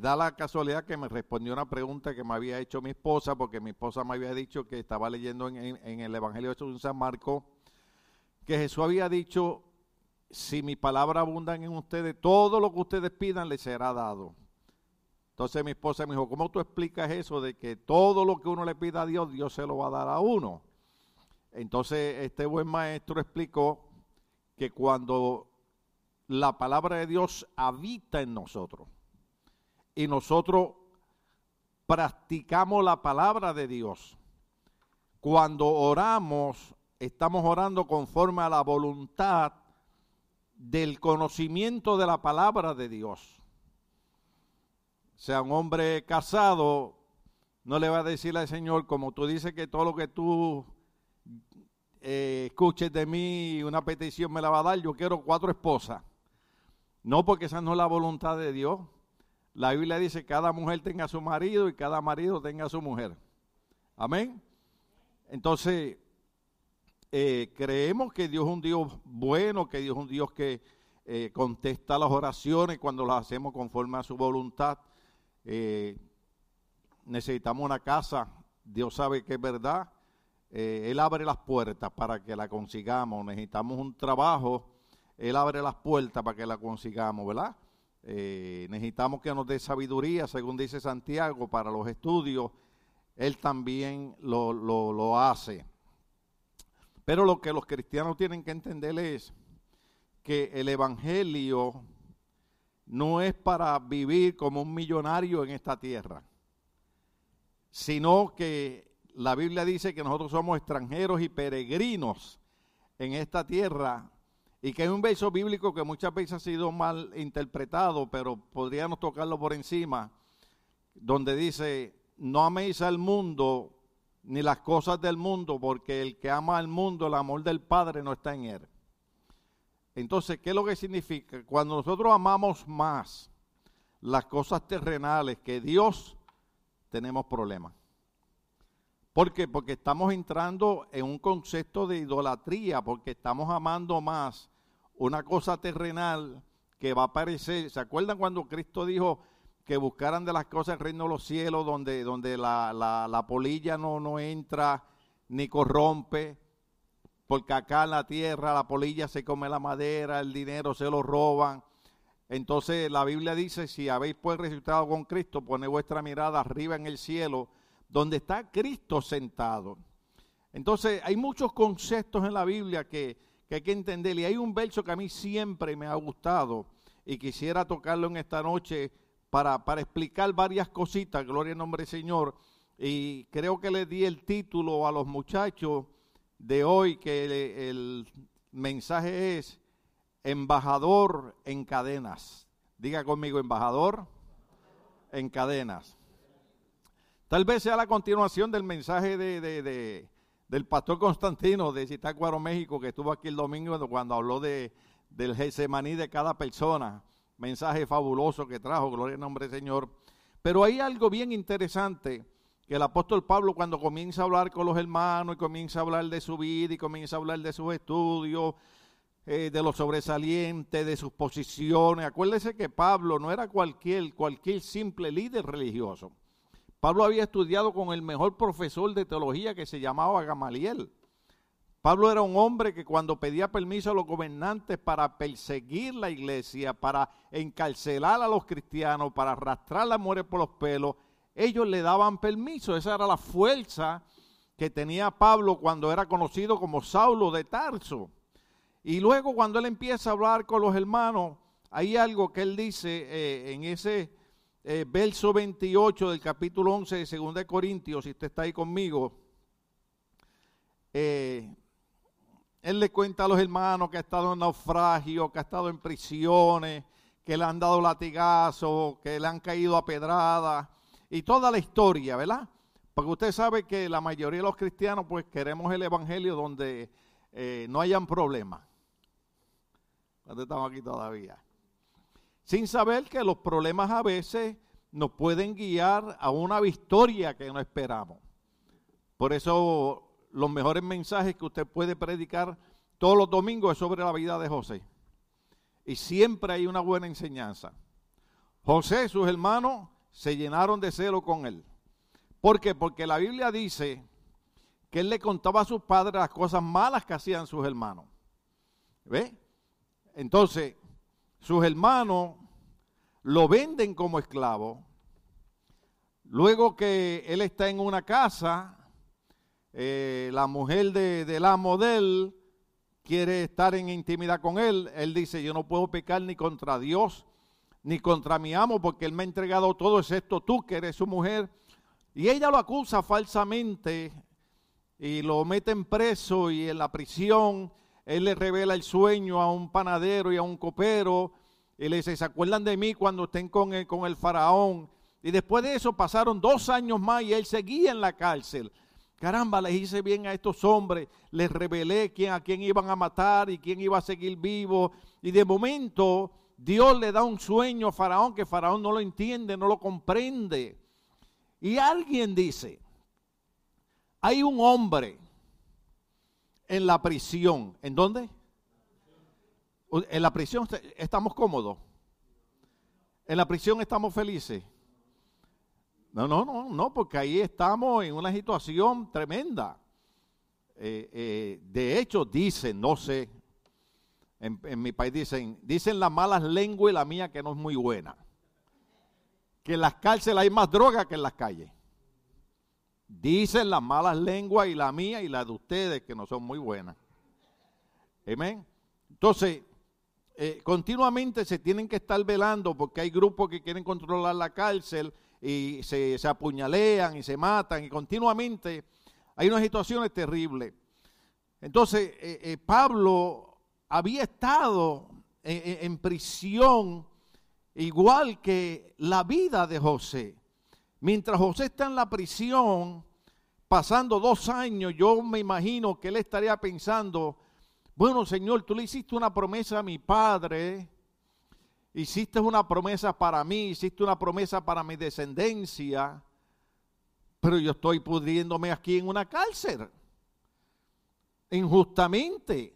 da la casualidad que me respondió una pregunta que me había hecho mi esposa, porque mi esposa me había dicho que estaba leyendo en, el Evangelio de San Marco, que Jesús había dicho, si mi palabra abundan en ustedes, todo lo que ustedes pidan les será dado. Entonces mi esposa me dijo, ¿cómo tú explicas eso de que todo lo que uno le pida a Dios, Dios se lo va a dar a uno? Entonces este buen maestro explicó que cuando la palabra de Dios habita en nosotros y nosotros practicamos la palabra de Dios, cuando oramos, estamos orando conforme a la voluntad del conocimiento de la palabra de Dios. Sea un hombre casado, no le va a decir al Señor, como tú dices que todo lo que tú eh, escuches de mí, una petición me la va a dar, yo quiero cuatro esposas. No, porque esa no es la voluntad de Dios. La Biblia dice cada mujer tenga su marido y cada marido tenga su mujer. Amén. Entonces, eh, creemos que Dios es un Dios bueno, que Dios es un Dios que eh, contesta las oraciones cuando las hacemos conforme a su voluntad. Eh, necesitamos una casa, Dios sabe que es verdad. Él abre las puertas para que la consigamos. Necesitamos un trabajo, Él abre las puertas para que la consigamos, ¿verdad? Necesitamos que nos dé sabiduría, según dice Santiago, para los estudios. Él también lo, lo, lo hace. Pero lo que los cristianos tienen que entender es que el Evangelio no es para vivir como un millonario en esta tierra, sino que la Biblia dice que nosotros somos extranjeros y peregrinos en esta tierra y que hay un verso bíblico que muchas veces ha sido mal interpretado, pero podríamos tocarlo por encima, donde dice, no améis al mundo ni las cosas del mundo, porque el que ama al mundo, el amor del Padre no está en él. Entonces, ¿qué es lo que significa? Cuando nosotros amamos más las cosas terrenales que Dios, tenemos problemas. ¿Por qué? Porque estamos entrando en un concepto de idolatría, porque estamos amando más una cosa terrenal que va a aparecer. ¿Se acuerdan cuando Cristo dijo, que buscaran de las cosas el reino de los cielos, donde, donde la, la, polilla no, no entra ni corrompe, porque acá en la tierra la polilla se come la madera, el dinero se lo roban. Entonces la Biblia dice, si habéis pues resucitado con Cristo, pone vuestra mirada arriba en el cielo, donde está Cristo sentado. Entonces hay muchos conceptos en la Biblia que, que hay que entender. Y hay un verso que a mí siempre me ha gustado y quisiera tocarlo en esta noche para, para explicar varias cositas, gloria al nombre del Señor. Y creo que le di el título a los muchachos de hoy, que el, mensaje es embajador en cadenas. Diga conmigo, embajador en cadenas. Tal vez sea la continuación del mensaje de, de, del pastor Constantino de Zitácuaro, México, que estuvo aquí el domingo cuando habló de, del Gesemaní de cada persona mensaje fabuloso que trajo, gloria al nombre del Señor. Pero hay algo bien interesante que el apóstol Pablo cuando comienza a hablar con los hermanos y comienza a hablar de su vida y comienza a hablar de sus estudios, eh, de los sobresalientes, de sus posiciones. Acuérdese que Pablo no era cualquier, cualquier simple líder religioso. Pablo había estudiado con el mejor profesor de teología que se llamaba Gamaliel. Pablo era un hombre que cuando pedía permiso a los gobernantes para perseguir la iglesia, para encarcelar a los cristianos, para arrastrar la muerte por los pelos, ellos le daban permiso. Esa era la fuerza que tenía Pablo cuando era conocido como Saulo de Tarso. Y luego cuando él empieza a hablar con los hermanos, hay algo que él dice eh, en ese eh, verso 28 del capítulo 11 de 2 Corintios, si usted está ahí conmigo. Eh, él le cuenta a los hermanos que ha estado en naufragio, que ha estado en prisiones, que le han dado latigazos, que le han caído a pedrada y toda la historia, ¿verdad? Porque usted sabe que la mayoría de los cristianos pues queremos el evangelio donde eh, no hayan problemas. ¿Dónde estamos aquí todavía? Sin saber que los problemas a veces nos pueden guiar a una victoria que no esperamos. Por eso los mejores mensajes que usted puede predicar todos los domingos es sobre la vida de José. Y siempre hay una buena enseñanza. José, sus hermanos, se llenaron de celo con él. ¿Por qué? Porque la Biblia dice que él le contaba a sus padres las cosas malas que hacían sus hermanos. ¿Ve? Entonces, sus hermanos lo venden como esclavo. Luego que él está en una casa, eh, la mujer de, del amo de él quiere estar en intimidad con él. Él dice, yo no puedo pecar ni contra Dios ni contra mi amo porque él me ha entregado todo excepto tú que eres su mujer. Y ella lo acusa falsamente y lo meten preso y en la prisión él le revela el sueño a un panadero y a un copero y le dice, ¿se acuerdan de mí cuando estén con el, con el faraón? Y después de eso pasaron dos años más y él seguía en la cárcel. Caramba, les hice bien a estos hombres, les revelé quién, a quién iban a matar y quién iba a seguir vivo. Y de momento Dios le da un sueño a Faraón que Faraón no lo entiende, no lo comprende. Y alguien dice, hay un hombre en la prisión. ¿En dónde? En la prisión estamos cómodos. En la prisión estamos felices. No, no, no, no, porque ahí estamos en una situación tremenda. Eh, eh, de hecho, dicen, no sé, en, en, mi país dicen, dicen las malas lenguas y la mía que no es muy buena. Que en las cárceles hay más droga que en las calles. Dicen las malas lenguas y la mía y la de ustedes que no son muy buenas. Amén. Entonces, eh, continuamente se tienen que estar velando porque hay grupos que quieren controlar la cárcel y se, apuñalean y se matan y continuamente hay unas situaciones terribles. Entonces, eh, eh, Pablo había estado en, prisión igual que la vida de José. Mientras José está en la prisión, pasando dos años, yo me imagino que él estaría pensando, bueno Señor, tú le hiciste una promesa a mi padre. Hiciste una promesa para mí, hiciste una promesa para mi descendencia, pero yo estoy pudriéndome aquí en una cárcel, injustamente.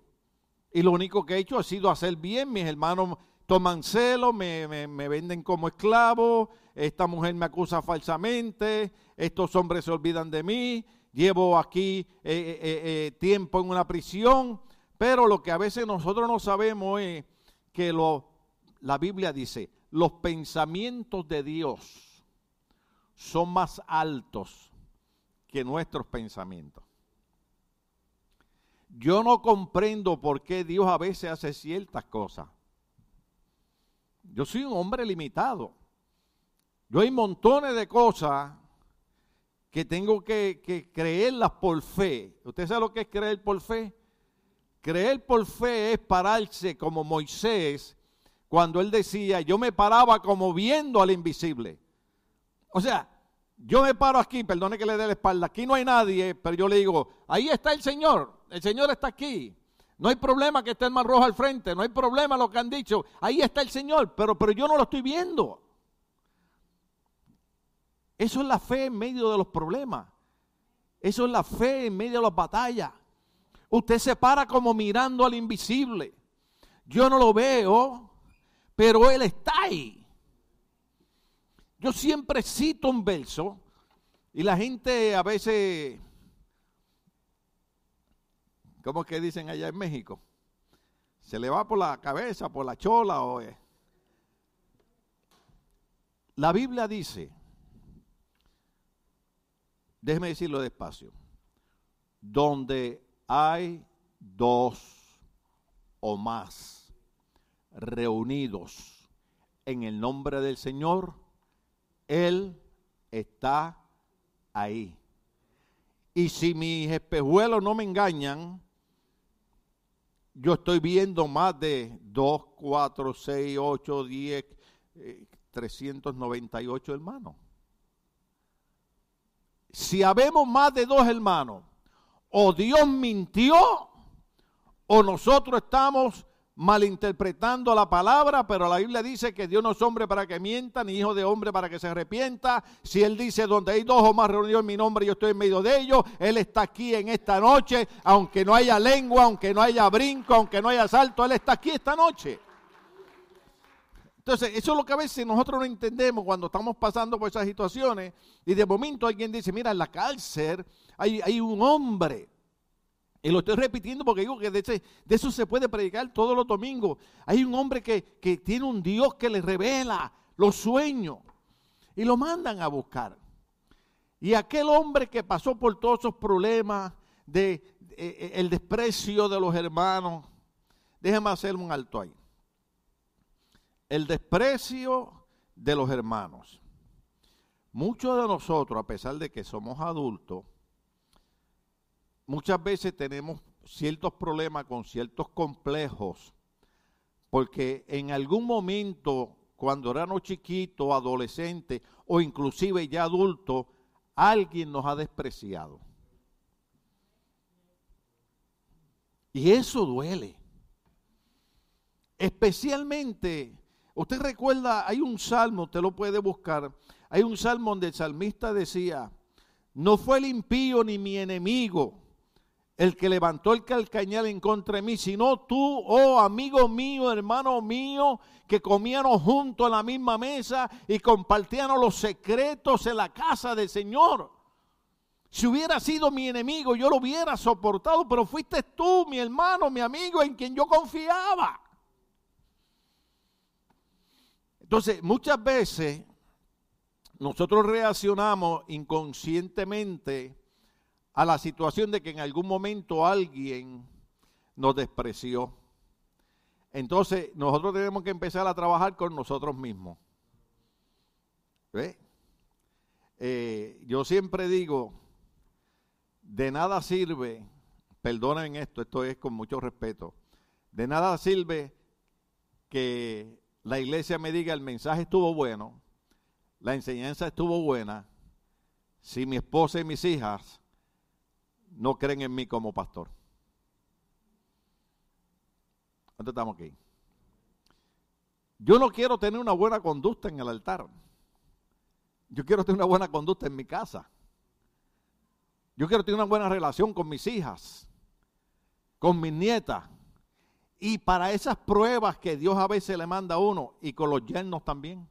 Y lo único que he hecho ha sido hacer bien, mis hermanos toman celo, me, venden como esclavo, esta mujer me acusa falsamente, estos hombres se olvidan de mí, llevo aquí eh, eh, eh, tiempo en una prisión, pero lo que a veces nosotros no sabemos es que lo la Biblia dice, los pensamientos de Dios son más altos que nuestros pensamientos. Yo no comprendo por qué Dios a veces hace ciertas cosas. Yo soy un hombre limitado. Yo hay montones de cosas que tengo que, que, creerlas por fe. ¿Usted sabe lo que es creer por fe? Creer por fe es pararse como Moisés cuando él decía, yo me paraba como viendo al invisible. O sea, yo me paro aquí, perdone que le dé la espalda, aquí no hay nadie, pero yo le digo, ahí está el Señor, el Señor está aquí. No hay problema que esté el mar rojo al frente, no hay problema lo que han dicho, ahí está el Señor, pero, pero yo no lo estoy viendo. Eso es la fe en medio de los problemas. Eso es la fe en medio de las batallas. Usted se para como mirando al invisible. Yo no lo veo, pero Él está ahí. Yo siempre cito un verso y la gente a veces, ¿cómo que dicen allá en México? Se le va por la cabeza, por la chola o... La Biblia dice, déjeme decirlo despacio, donde hay dos o más reunidos en el nombre del Señor, Él está ahí. Y si mis espejuelos no me engañan, yo estoy viendo más de 2, 4, 6, 8, 10, 398 hermanos. Si habemos más de dos hermanos, o Dios mintió, o nosotros estamos malinterpretando la palabra, pero la Biblia dice que Dios no es hombre para que mienta, ni hijo de hombre para que se arrepienta. Si Él dice, donde hay dos o más reunidos en mi nombre, yo estoy en medio de ellos, Él está aquí en esta noche, aunque no haya lengua, aunque no haya brinco, aunque no haya salto, Él está aquí esta noche. Entonces, eso es lo que a veces nosotros no entendemos cuando estamos pasando por esas situaciones y de momento alguien dice, mira, en la cárcel hay, hay un hombre. Y lo estoy repitiendo porque digo que de, de, eso se puede predicar todos los domingos. Hay un hombre que, que tiene un Dios que le revela los sueños y lo mandan a buscar. Y aquel hombre que pasó por todos esos problemas de, eh, el desprecio de los hermanos, déjeme hacer un alto ahí. El desprecio de los hermanos. Muchos de nosotros, a pesar de que somos adultos, muchas veces tenemos ciertos problemas con ciertos complejos, porque en algún momento, cuando éramos chiquitos, adolescentes o inclusive ya adultos, alguien nos ha despreciado. Y eso duele. Especialmente, usted recuerda, hay un salmo, usted lo puede buscar, hay un salmo donde el salmista decía, no fue el impío ni mi enemigo el que levantó el calcañal en contra de mí, sino tú, oh amigo mío, hermano mío, que comíamos juntos en la misma mesa y compartíamos los secretos en la casa del Señor. Si hubiera sido mi enemigo, yo lo hubiera soportado, pero fuiste tú, mi hermano, mi amigo, en quien yo confiaba. Entonces, muchas veces nosotros reaccionamos inconscientemente a la situación de que en algún momento alguien nos despreció. Entonces, nosotros tenemos que empezar a trabajar con nosotros mismos. Eh, yo siempre digo, de nada sirve, perdonen esto, esto es con mucho respeto, de nada sirve que la iglesia me diga el mensaje estuvo bueno, la enseñanza estuvo buena, si mi esposa y mis hijas no creen en mí como pastor. ¿Cuánto estamos aquí? Yo no quiero tener una buena conducta en el altar. Yo quiero tener una buena conducta en mi casa. Yo quiero tener una buena relación con mis hijas, con mis nietas. Y para esas pruebas que Dios a veces le manda a uno y con los yernos también.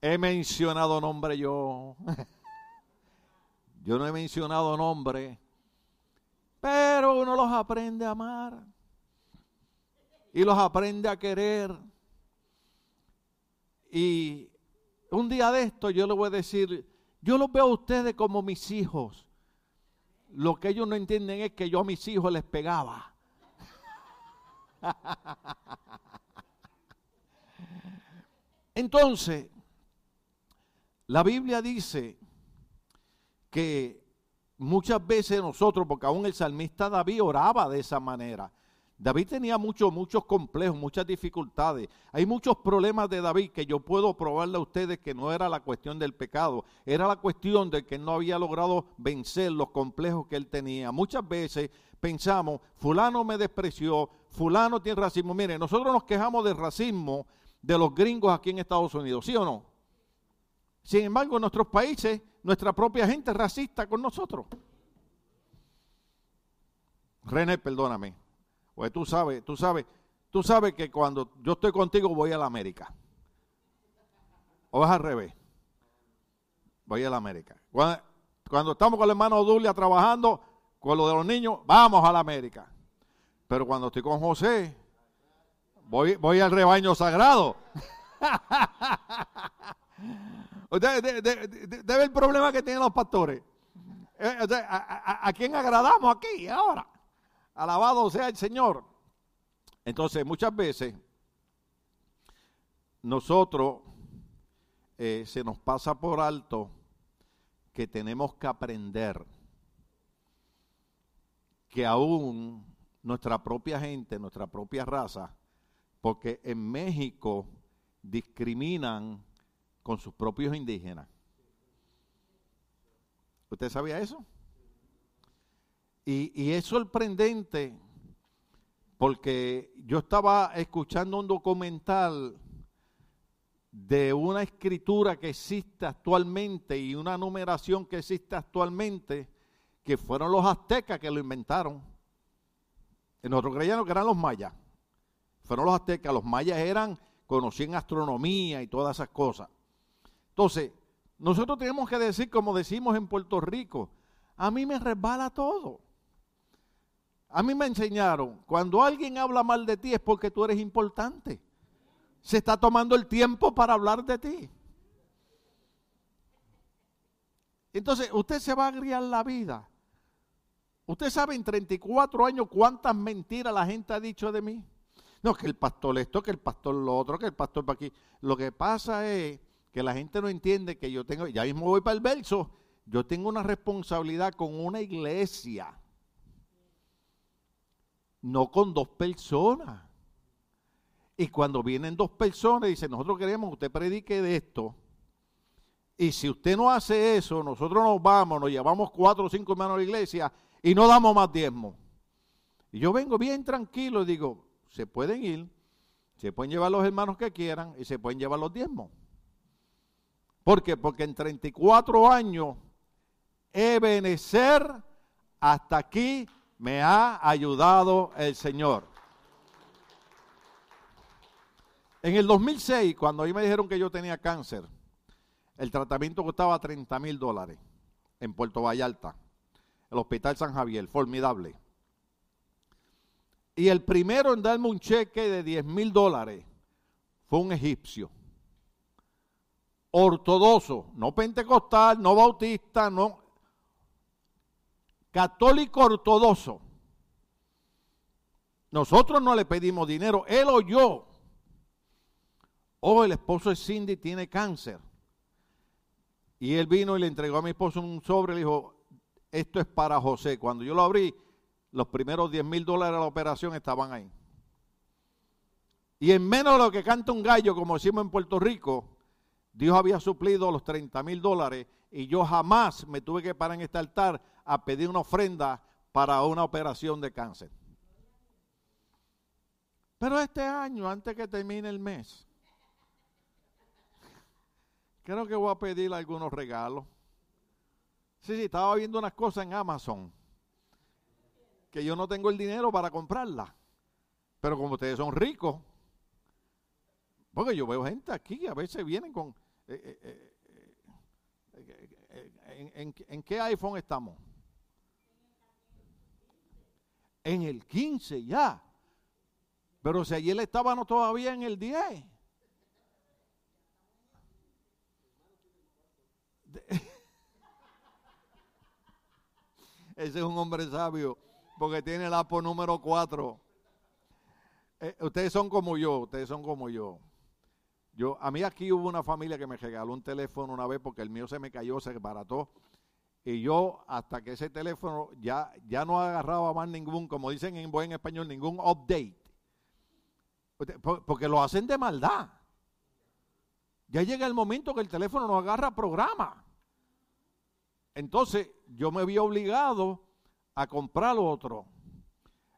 He mencionado nombre yo. yo no he mencionado nombre. Pero uno los aprende a amar. Y los aprende a querer. Y un día de esto yo le voy a decir, yo los veo a ustedes como mis hijos. Lo que ellos no entienden es que yo a mis hijos les pegaba. Entonces, la Biblia dice que muchas veces nosotros, porque aún el salmista David oraba de esa manera, David tenía muchos, muchos complejos, muchas dificultades. Hay muchos problemas de David que yo puedo probarle a ustedes que no era la cuestión del pecado, era la cuestión de que no había logrado vencer los complejos que él tenía. Muchas veces pensamos, fulano me despreció, fulano tiene racismo. Mire, nosotros nos quejamos del racismo de los gringos aquí en Estados Unidos, ¿sí o no? Sin embargo, en nuestros países, nuestra propia gente es racista con nosotros. René, perdóname. Pues tú sabes, tú sabes, tú sabes que cuando yo estoy contigo voy a la América. O es al revés. Voy a la América. Cuando, estamos con el hermano Dulia trabajando con lo de los niños, vamos a la América. Pero cuando estoy con José, voy, voy al rebaño sagrado. Usted debe el problema que tienen los pastores. Eh, ¿A, a quién agradamos aquí ahora? Alabado sea el Señor. Entonces, muchas veces nosotros eh, se nos pasa por alto que tenemos que aprender que aún nuestra propia gente, nuestra propia raza, porque en México discriminan con sus propios indígenas. ¿Usted sabía eso? Y, es sorprendente porque yo estaba escuchando un documental de una escritura que existe actualmente y una numeración que existe actualmente, que fueron los aztecas que lo inventaron. En nosotros creíamos que eran los mayas. fueron los aztecas, los mayas eran, conocían astronomía y todas esas cosas. Entonces, nosotros tenemos que decir, como decimos en Puerto Rico, a mí me resbala todo. A mí me enseñaron, cuando alguien habla mal de ti es porque tú eres importante. Se está tomando el tiempo para hablar de ti. Entonces, usted se va a agriar la vida. Usted sabe en 34 años cuántas mentiras la gente ha dicho de mí. No, que el pastor esto, que el pastor lo otro, que el pastor para aquí. Lo que pasa es que la gente no entiende que yo tengo, ya mismo voy para el verso, yo tengo una responsabilidad con una iglesia no con dos personas. Y cuando vienen dos personas, dicen, nosotros queremos que usted predique de esto. Y si usted no hace eso, nosotros nos vamos, nos llevamos cuatro o cinco hermanos a la iglesia y no damos más diezmo. Y yo vengo bien tranquilo y digo, se pueden ir, se pueden llevar los hermanos que quieran y se pueden llevar los diezmos. ¿Por qué? Porque en 34 años he benecer hasta aquí me ha ayudado el Señor. En el 2006, cuando a mí me dijeron que yo tenía cáncer, el tratamiento costaba 30 mil dólares en Puerto Vallarta, el Hospital San Javier, formidable. Y el primero en darme un cheque de 10 mil dólares fue un egipcio. Ortodoxo, no pentecostal, no bautista, no, católico ortodoxo. Nosotros no le pedimos dinero, él o yo. Oh, el esposo de Cindy tiene cáncer. Y él vino y le entregó a mi esposo un sobre y le dijo, esto es para José. Cuando yo lo abrí, los primeros 10 mil dólares de la operación estaban ahí. Y en menos de lo que canta un gallo, como decimos en Puerto Rico, Dios había suplido los 30 mil dólares y yo jamás me tuve que parar en este altar a pedir una ofrenda para una operación de cáncer. Pero este año, antes que termine el mes, creo que voy a pedir algunos regalos. Sí, sí, estaba viendo unas cosas en Amazon que yo no tengo el dinero para comprarlas. Pero como ustedes son ricos, porque yo veo gente aquí, a veces vienen con... Eh, eh, eh, en, qué iPhone estamos? En el 15 ya. Pero si ayer estábamos todavía en el 10. Ese es un hombre sabio porque tiene el APO número 4. ustedes son como yo, ustedes son como yo. Yo, a mí aquí hubo una familia que me regaló un teléfono una vez porque el mío se me cayó, se barató. Y yo, hasta que ese teléfono ya, ya no agarraba más ningún, como dicen en buen español, ningún update. Porque lo hacen de maldad. Ya llega el momento que el teléfono no agarra programa. Entonces, yo me vi obligado a comprar otro.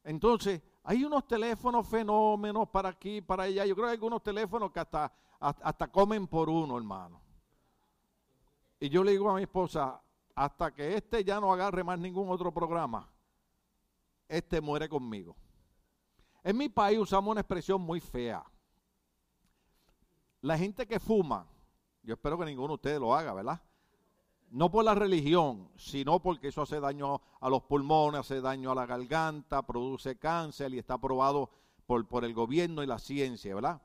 Entonces, hay unos teléfonos fenómenos para aquí, para allá. Yo creo que hay algunos teléfonos que hasta, hasta, comen por uno, hermano. Y yo le digo a mi esposa, hasta que este ya no agarre más ningún otro programa, este muere conmigo. En mi país usamos una expresión muy fea. La gente que fuma, yo espero que ninguno de ustedes lo haga, ¿verdad? no por la religión, sino porque eso hace daño a los pulmones, hace daño a la garganta, produce cáncer y está aprobado por, por el gobierno y la ciencia, ¿verdad?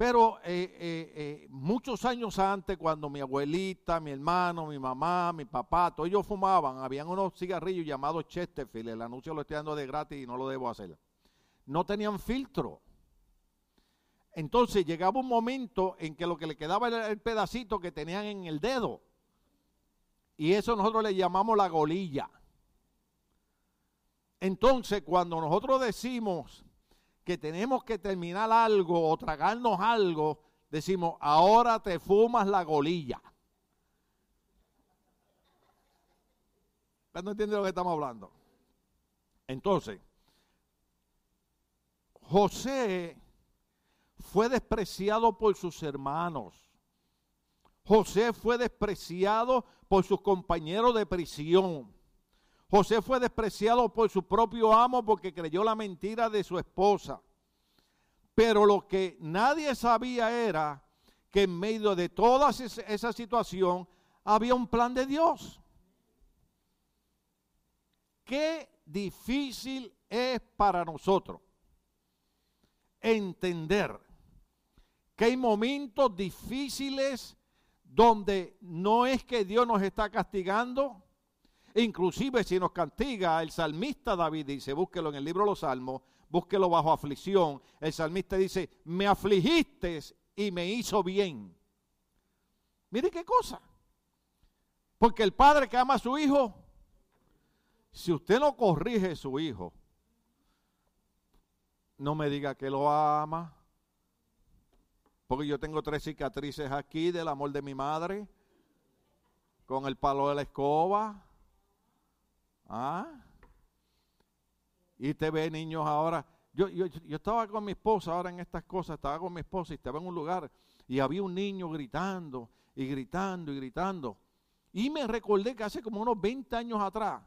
Pero eh, eh, eh, muchos años antes, cuando mi abuelita, mi hermano, mi mamá, mi papá, todos ellos fumaban, habían unos cigarrillos llamados Chesterfield, el anuncio lo estoy dando de gratis y no lo debo hacer. No tenían filtro. Entonces llegaba un momento en que lo que le quedaba era el pedacito que tenían en el dedo. Y eso nosotros le llamamos la golilla. Entonces, cuando nosotros decimos que tenemos que terminar algo o tragarnos algo, decimos, ahora te fumas la golilla. ¿No entiende lo que estamos hablando? Entonces, José fue despreciado por sus hermanos. José fue despreciado por sus compañeros de prisión. José fue despreciado por su propio amo porque creyó la mentira de su esposa. Pero lo que nadie sabía era que en medio de toda esa situación había un plan de Dios. Qué difícil es para nosotros entender que hay momentos difíciles donde no es que Dios nos está castigando, inclusive si nos castiga, el salmista David dice, búsquelo en el libro de los Salmos, búsquelo bajo aflicción, el salmista dice, me afligiste y me hizo bien. Mire qué cosa. Porque el padre que ama a su hijo, si usted no corrige a su hijo, no me diga que lo ama. Porque yo tengo tres cicatrices aquí del amor de mi madre, con el palo de la escoba. ¿Ah? Y te ve niños ahora. Yo, yo, yo estaba con mi esposa ahora en estas cosas, estaba con mi esposa y estaba en un lugar y había un niño gritando y gritando y gritando. Y me recordé que hace como unos 20 años atrás,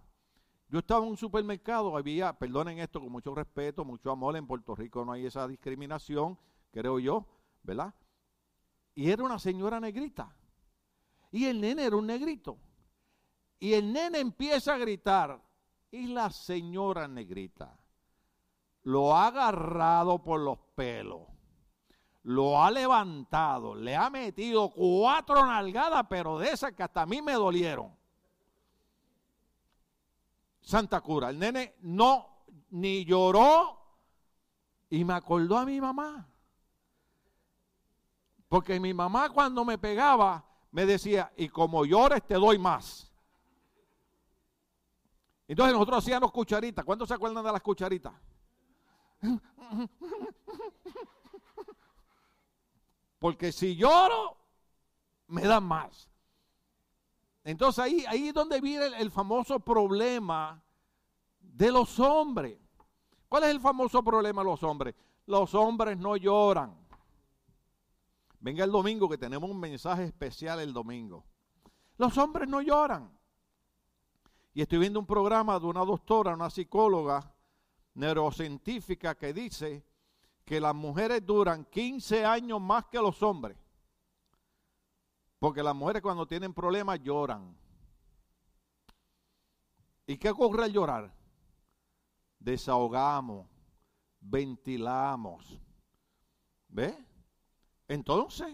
yo estaba en un supermercado, había, perdonen esto con mucho respeto, mucho amor, en Puerto Rico no hay esa discriminación, creo yo, ¿verdad? Y era una señora negrita. Y el nene era un negrito. Y el nene empieza a gritar. Y la señora negrita lo ha agarrado por los pelos. Lo ha levantado. Le ha metido cuatro nalgadas, pero de esas que hasta a mí me dolieron. Santa Cura. El nene no ni lloró y me acordó a mi mamá. Porque mi mamá cuando me pegaba me decía, y como llores te doy más. Entonces nosotros hacíamos cucharitas. ¿Cuántos se acuerdan de las cucharitas? Porque si lloro, me dan más. Entonces ahí, ahí es donde viene el, famoso problema de los hombres. ¿Cuál es el famoso problema de los hombres? Los hombres no lloran. Venga el domingo que tenemos un mensaje especial el domingo. Los hombres no lloran. Y estoy viendo un programa de una doctora, una psicóloga neurocientífica que dice que las mujeres duran 15 años más que los hombres. Porque las mujeres cuando tienen problemas lloran. ¿Y qué ocurre al llorar? Desahogamos, ventilamos. ¿Ve? Entonces,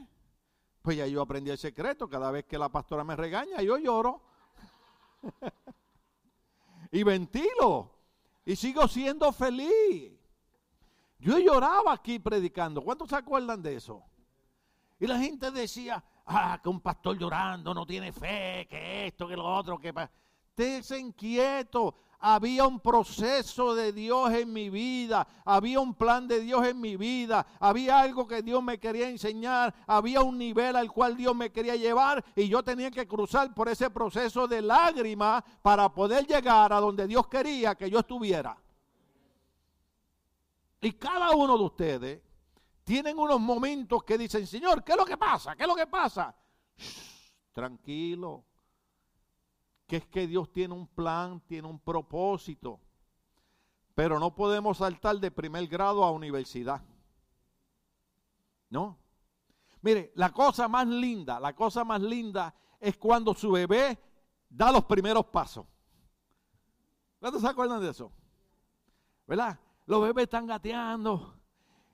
pues ya yo aprendí el secreto. Cada vez que la pastora me regaña, yo lloro. y ventilo. Y sigo siendo feliz. Yo lloraba aquí predicando. ¿Cuántos se acuerdan de eso? Y la gente decía, ah, que un pastor llorando no tiene fe, que esto, que lo otro, que... Estés inquieto. Había un proceso de Dios en mi vida, había un plan de Dios en mi vida, había algo que Dios me quería enseñar, había un nivel al cual Dios me quería llevar y yo tenía que cruzar por ese proceso de lágrimas para poder llegar a donde Dios quería que yo estuviera. Y cada uno de ustedes tienen unos momentos que dicen, Señor, ¿qué es lo que pasa? ¿Qué es lo que pasa? tranquilo. Que es que Dios tiene un plan, tiene un propósito. Pero no podemos saltar de primer grado a universidad. ¿No? Mire, la cosa más linda, la cosa más linda es cuando su bebé da los primeros pasos. ¿Cuántos se acuerdan de eso? ¿Verdad? Los bebés están gateando,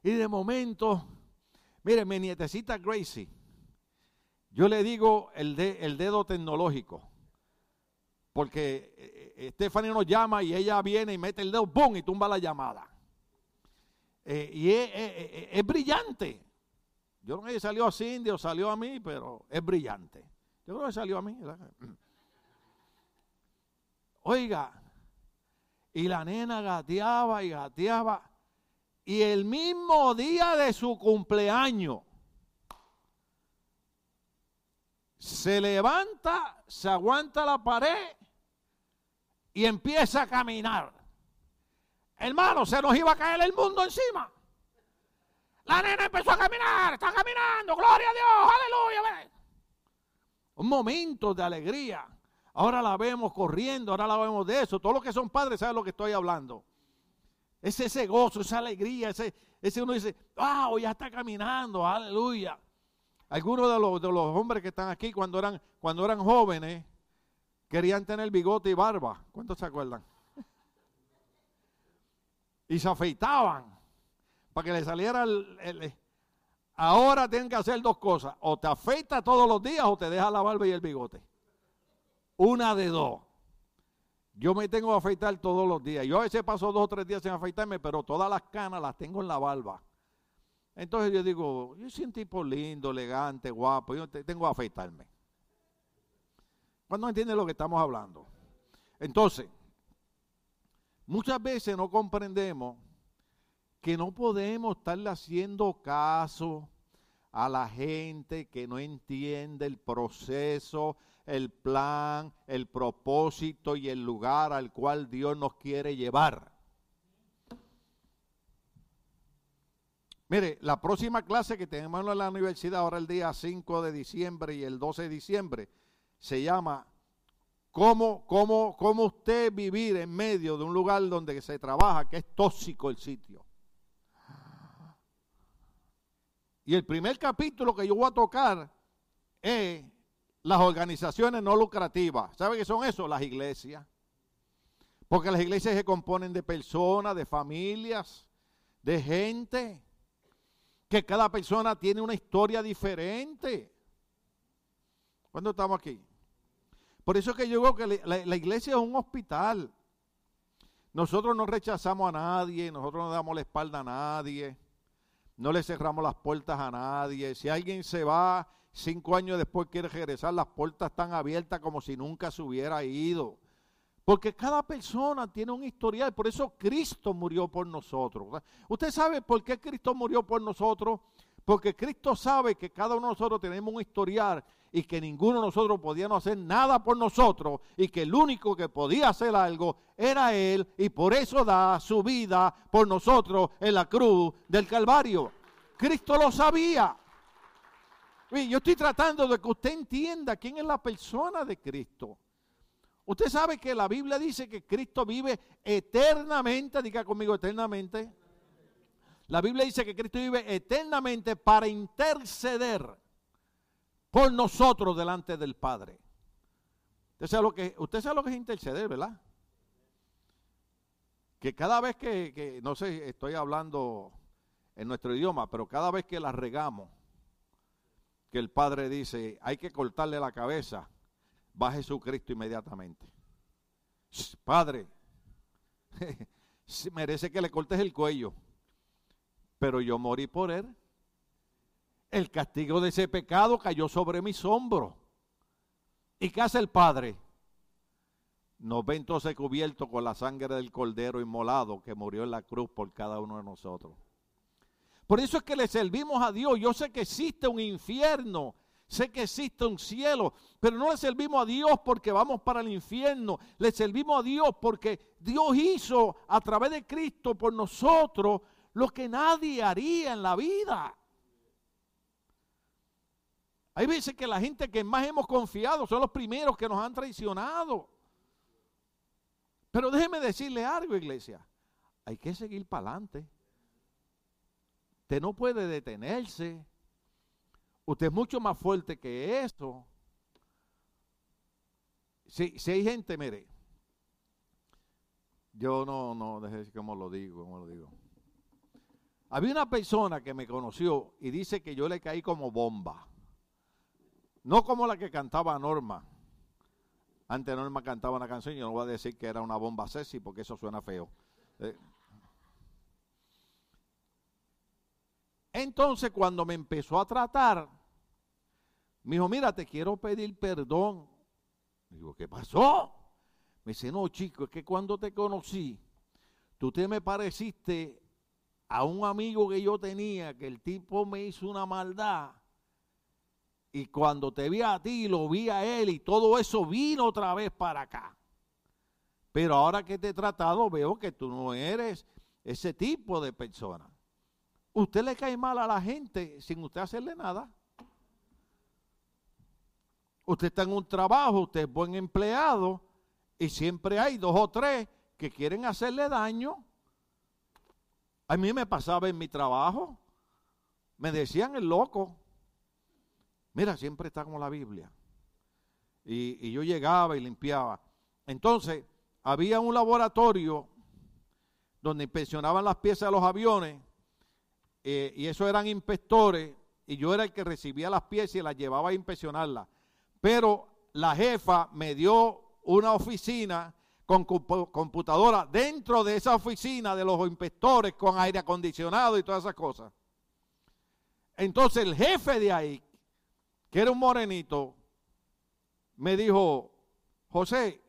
y de momento, mire, mi nietecita Gracie, yo le digo el, el dedo tecnológico. Porque eh, eh, Stephanie nos llama y ella viene y mete el dedo, ¡pum! y tumba la llamada. Eh, y es, brillante. Yo no sé si salió a Cindy o salió a mí, pero es brillante. Yo creo que salió a mí. Oiga, y la nena gateaba y gateaba y el mismo día de su cumpleaños se levanta, se aguanta la pared y empieza a caminar. Hermano, se nos iba a caer el mundo encima. La nena empezó a caminar, está caminando, gloria a Dios, aleluya. Un momento de alegría. Ahora la vemos corriendo, ahora la vemos de eso. Todos los que son padres saben lo que estoy hablando. Es ese gozo, esa alegría, ese, ese uno dice, wow, ya está caminando, aleluya. Algunos de los, de los hombres que están aquí cuando eran, cuando eran jóvenes querían tener bigote y barba. ¿Cuántos se acuerdan? y se afeitaban para que le saliera el, Ahora tienen que hacer dos cosas. O te afeitas todos los días o te deja la barba y el bigote. Una de dos. Yo me tengo que afeitar todos los días. Yo a veces paso dos o tres días sin afeitarme, pero todas las canas las tengo en la barba. Entonces yo digo, yo soy un tipo lindo, elegante, guapo, yo tengo que afeitarme. ¿Cuándo entiende lo que estamos hablando? Entonces, muchas veces no comprendemos que no podemos estarle haciendo caso a la gente que no entiende el proceso, el plan, el propósito y el lugar al cual Dios nos quiere llevar. Mire, la próxima clase que tenemos en la universidad ahora el día 5 de diciembre y el 12 de diciembre se llama ¿Cómo, cómo, cómo usted vivir en medio de un lugar donde se trabaja, que es tóxico el sitio. Y el primer capítulo que yo voy a tocar es las organizaciones no lucrativas. ¿Sabe qué son eso? Las iglesias. Porque las iglesias se componen de personas, de familias, de gente. Que cada persona tiene una historia diferente. ¿Cuándo estamos aquí? Por eso es que yo digo que la, la iglesia es un hospital. Nosotros no rechazamos a nadie, nosotros no damos la espalda a nadie. No le cerramos las puertas a nadie. Si alguien se va cinco años después quiere regresar, las puertas están abiertas como si nunca se hubiera ido. Porque cada persona tiene un historial, por eso Cristo murió por nosotros. ¿Usted sabe por qué Cristo murió por nosotros? Porque Cristo sabe que cada uno de nosotros tenemos un historial y que ninguno de nosotros podíamos hacer nada por nosotros y que el único que podía hacer algo era Él y por eso da su vida por nosotros en la cruz del Calvario. Cristo lo sabía. yo estoy tratando de que usted entienda quién es la persona de Cristo. Usted sabe que la Biblia dice que Cristo vive eternamente, diga conmigo eternamente. La Biblia dice que Cristo vive eternamente para interceder por nosotros delante del Padre. Usted sabe lo que, usted lo que es interceder, ¿verdad? Que cada vez que, no sé, estoy hablando en nuestro idioma, pero cada vez que la regamos, que el Padre dice, hay que cortarle la cabeza, va Jesucristo inmediatamente. Padre, merece que le cortes el cuello, pero yo morí por él el castigo de ese pecado cayó sobre mis hombros. ¿Y qué hace el Padre? Nos ve entonces cubierto con la sangre del Cordero inmolado que murió en la cruz por cada uno de nosotros. Por eso es que le servimos a Dios. Yo sé que existe un infierno, sé que existe un cielo, pero no le servimos a Dios porque vamos para el infierno. Le servimos a Dios porque Dios hizo a través de Cristo por nosotros lo que nadie haría en la vida. Hay veces que la gente que más hemos confiado son los primeros que nos han traicionado. Pero déjeme decirle algo, iglesia. Hay que seguir para adelante. Usted no puede detenerse. Usted es mucho más fuerte que eso. Si, si hay gente, mire, yo no, no, déjeme cómo lo digo, cómo lo digo. Había una persona que me conoció y dice que yo le caí como bomba. No como la que cantaba Norma. Antes Norma cantaba una canción yo no voy a decir que era una bomba sexy porque eso suena feo. Eh. Entonces cuando me empezó a tratar, me dijo, mira, te quiero pedir perdón. Digo, ¿qué pasó? Me dice, no, chico, es que cuando te conocí, tú te me pareciste a un amigo que yo tenía, que el tipo me hizo una maldad y cuando te vi a ti, lo vi a él y todo eso vino otra vez para acá. Pero ahora que te he tratado, veo que tú no eres ese tipo de persona. Usted le cae mal a la gente sin usted hacerle nada. Usted está en un trabajo, usted es buen empleado y siempre hay dos o tres que quieren hacerle daño. A mí me pasaba en mi trabajo, me decían el loco. Mira, siempre está como la Biblia. Y, yo llegaba y limpiaba. Entonces, había un laboratorio donde inspeccionaban las piezas de los aviones, eh, y eso eran inspectores, y yo era el que recibía las piezas y las llevaba a inspeccionarlas. Pero la jefa me dio una oficina con computadora dentro de esa oficina de los inspectores con aire acondicionado y todas esas cosas. Entonces el jefe de ahí, que era un morenito, me dijo, José,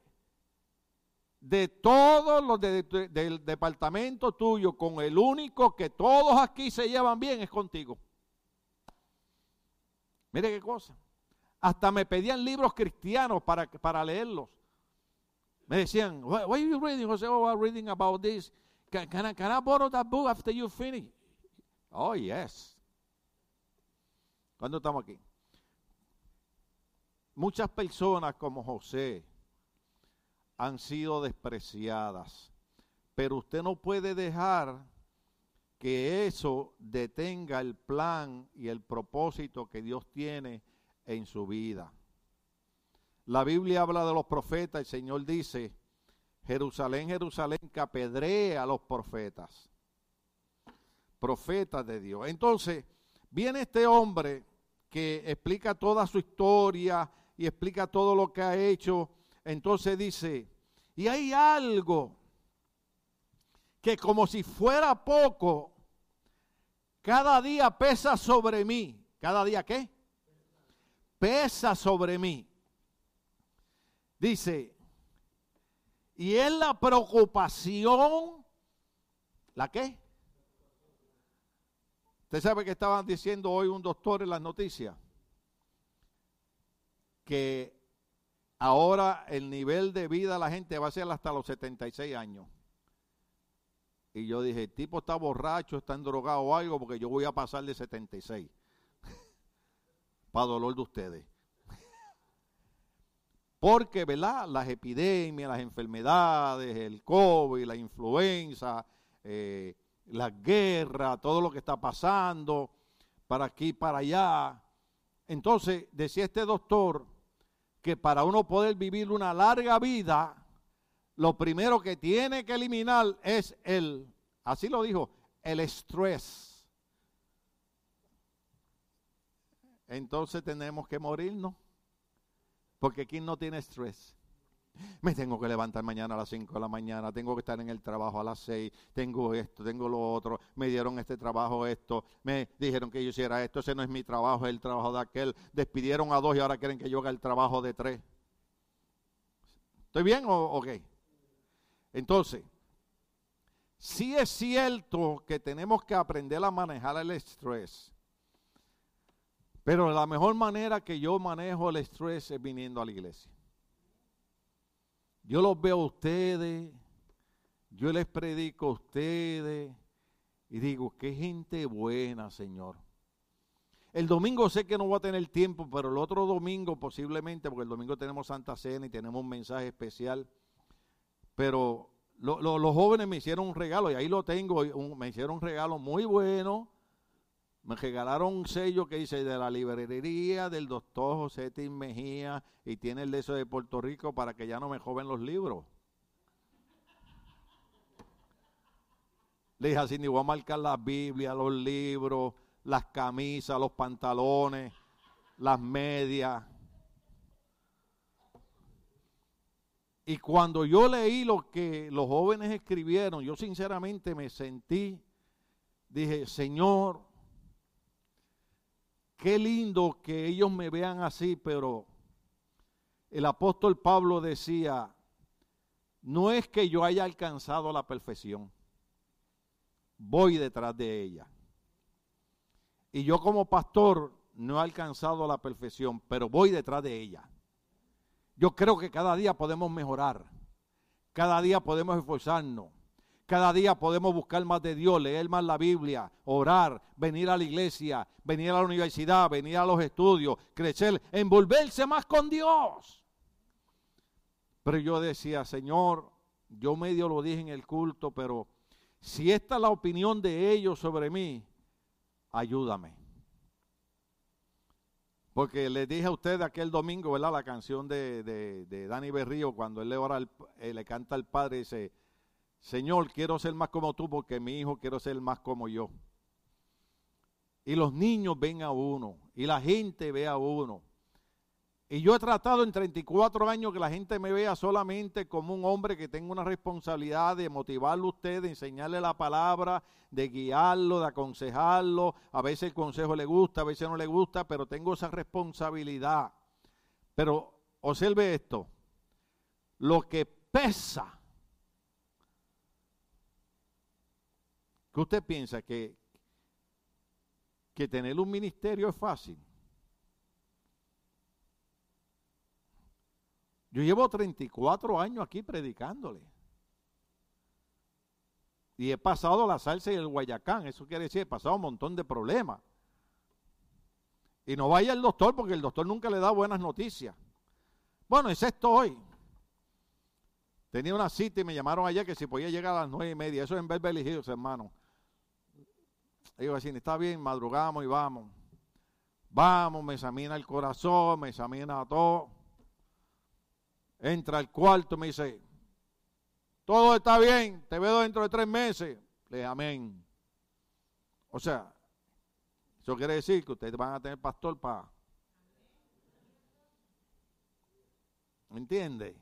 de todos los del departamento tuyo, con el único que todos aquí se llevan bien es contigo. Mire qué cosa. Hasta me pedían libros cristianos para, para leerlos. Me decían, what, are you reading? Jose, oh, I'm reading about this. Can, can, I, can I borrow that book after you finish? Oh, yes. ¿Cuándo estamos aquí? Muchas personas como José, han sido despreciadas. Pero usted no puede dejar que eso detenga el plan y el propósito que Dios tiene en su vida. La Biblia habla de los profetas, el Señor dice, Jerusalén, Jerusalén, que a los profetas, profetas de Dios. Entonces, viene este hombre que explica toda su historia y explica todo lo que ha hecho entonces dice, y hay algo que como si fuera poco, cada día pesa sobre mí. ¿Cada día qué? Pesa sobre mí. Dice, y es la preocupación, ¿la qué? Usted sabe que estaban diciendo hoy un doctor en las noticias que Ahora el nivel de vida de la gente va a ser hasta los 76 años. Y yo dije, el tipo está borracho, está endrogado o algo, porque yo voy a pasar de 76. Para dolor de ustedes. Porque, ¿verdad? Las epidemias, las enfermedades, el COVID, la influenza, eh, la guerra, todo lo que está pasando, para aquí, para allá. Entonces, decía este doctor, que para uno poder vivir una larga vida, lo primero que tiene que eliminar es el, así lo dijo, el estrés. Entonces tenemos que morirnos, porque ¿quién no tiene estrés? Me tengo que levantar mañana a las 5 de la mañana, tengo que estar en el trabajo a las 6, tengo esto, tengo lo otro, me dieron este trabajo, esto, me dijeron que yo hiciera esto, ese no es mi trabajo, es el trabajo de aquel, despidieron a dos y ahora quieren que yo haga el trabajo de tres. ¿Estoy bien o qué? Entonces, sí es cierto que tenemos que aprender a manejar el estrés, pero la mejor manera que yo manejo el estrés es viniendo a la iglesia. Yo los veo a ustedes, yo les predico a ustedes y digo, qué gente buena, Señor. El domingo sé que no voy a tener tiempo, pero el otro domingo posiblemente, porque el domingo tenemos Santa Cena y tenemos un mensaje especial, pero los jóvenes me hicieron un regalo y ahí lo tengo, me hicieron un regalo muy bueno me regalaron un sello que dice de la librería del doctor José Tim Mejía y tiene el de eso de Puerto Rico para que ya no me joven los libros. Le dije así, ni voy a marcar las Biblias, los libros, las camisas, los pantalones, las medias. Y cuando yo leí lo que los jóvenes escribieron, yo sinceramente me sentí, dije, Señor, qué lindo que ellos me vean así, pero el apóstol Pablo decía, no es que yo haya alcanzado la perfección, voy detrás de ella. Y yo como pastor no he alcanzado la perfección, pero voy detrás de ella. Yo creo que cada día podemos mejorar, cada día podemos esforzarnos, cada día podemos buscar más de Dios, leer más la Biblia, orar, venir a la iglesia, venir a la universidad, venir a los estudios, crecer, envolverse más con Dios. Pero yo decía, Señor, yo medio lo dije en el culto, pero si esta es la opinión de ellos sobre mí, ayúdame. Porque le dije a usted aquel domingo, ¿verdad? La canción de, de, Dani Berrío, cuando él le, ora eh, le canta al Padre, dice, Señor, quiero ser más como tú porque mi hijo quiero ser más como yo. Y los niños ven a uno, y la gente ve a uno. Y yo he tratado en 34 años que la gente me vea solamente como un hombre que tenga una responsabilidad de motivarlo a usted, de enseñarle la palabra, de guiarlo, de aconsejarlo. A veces el consejo le gusta, a veces no le gusta, pero tengo esa responsabilidad. Pero observe esto, lo que pesa, ¿qué usted piensa? Que, que tener un ministerio es fácil. Yo llevo 34 años aquí predicándole. Y he pasado la salsa y el guayacán. Eso quiere decir, he pasado un montón de problemas. Y no vaya el doctor porque el doctor nunca le da buenas noticias. Bueno, es esto hoy. Tenía una cita y me llamaron ayer que si podía llegar a las nueve y media. Eso es en Beverly Hills, hermano. Digo así, está bien, madrugamos y vamos. Vamos, me examina el corazón, me examina todo entra al cuarto me dice, todo está bien, te veo dentro de tres meses. Le amén. O sea, eso quiere decir que ustedes van a tener pastor para... ¿Me entiende?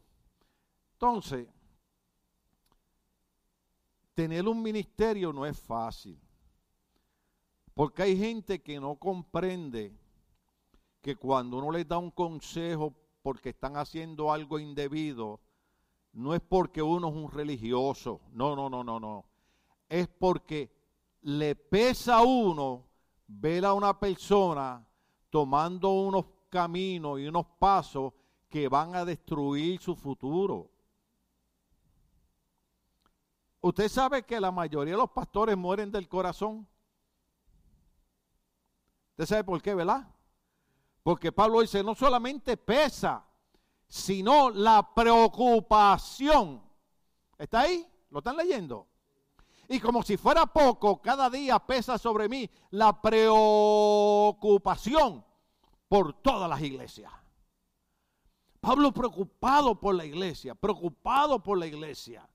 Entonces, tener un ministerio no es fácil. Porque hay gente que no comprende que cuando uno les da un consejo porque están haciendo algo indebido, no es porque uno es un religioso, no, no, no, no, no. Es porque le pesa a uno ver a una persona tomando unos caminos y unos pasos que van a destruir su futuro. Usted sabe que la mayoría de los pastores mueren del corazón. ¿Usted sabe por qué, verdad? Porque Pablo dice, no solamente pesa, sino la preocupación. ¿Está ahí? ¿Lo están leyendo? Y como si fuera poco, cada día pesa sobre mí la preocupación por todas las iglesias. Pablo preocupado por la iglesia, preocupado por la iglesia.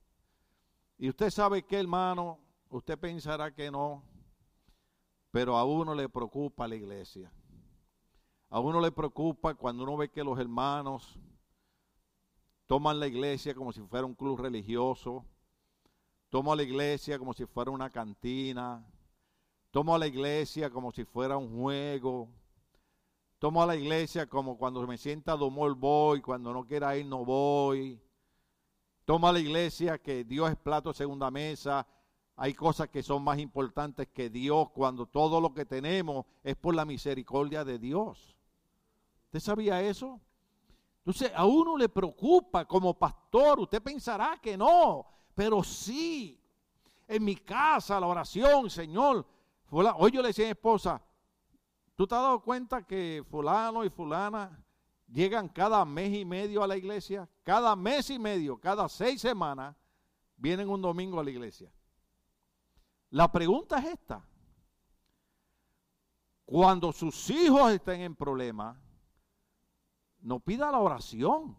Y usted sabe que, hermano, usted pensará que no, pero a uno le preocupa la iglesia. A uno le preocupa cuando uno ve que los hermanos toman la iglesia como si fuera un club religioso, toman la iglesia como si fuera una cantina, toman la iglesia como si fuera un juego, tomo la iglesia como cuando me sienta domol voy, cuando no quiera ir no voy. Toma la iglesia que Dios es plato de segunda mesa. Hay cosas que son más importantes que Dios cuando todo lo que tenemos es por la misericordia de Dios. ¿Usted sabía eso? Entonces, a uno le preocupa como pastor, usted pensará que no, pero sí. En mi casa, la oración, Señor. Hoy yo le decía a mi esposa, ¿tú te has dado cuenta que fulano y fulana llegan cada mes y medio a la iglesia? Cada mes y medio, cada seis semanas, vienen un domingo a la iglesia. La pregunta es esta. Cuando sus hijos estén en problemas, no pida la oración.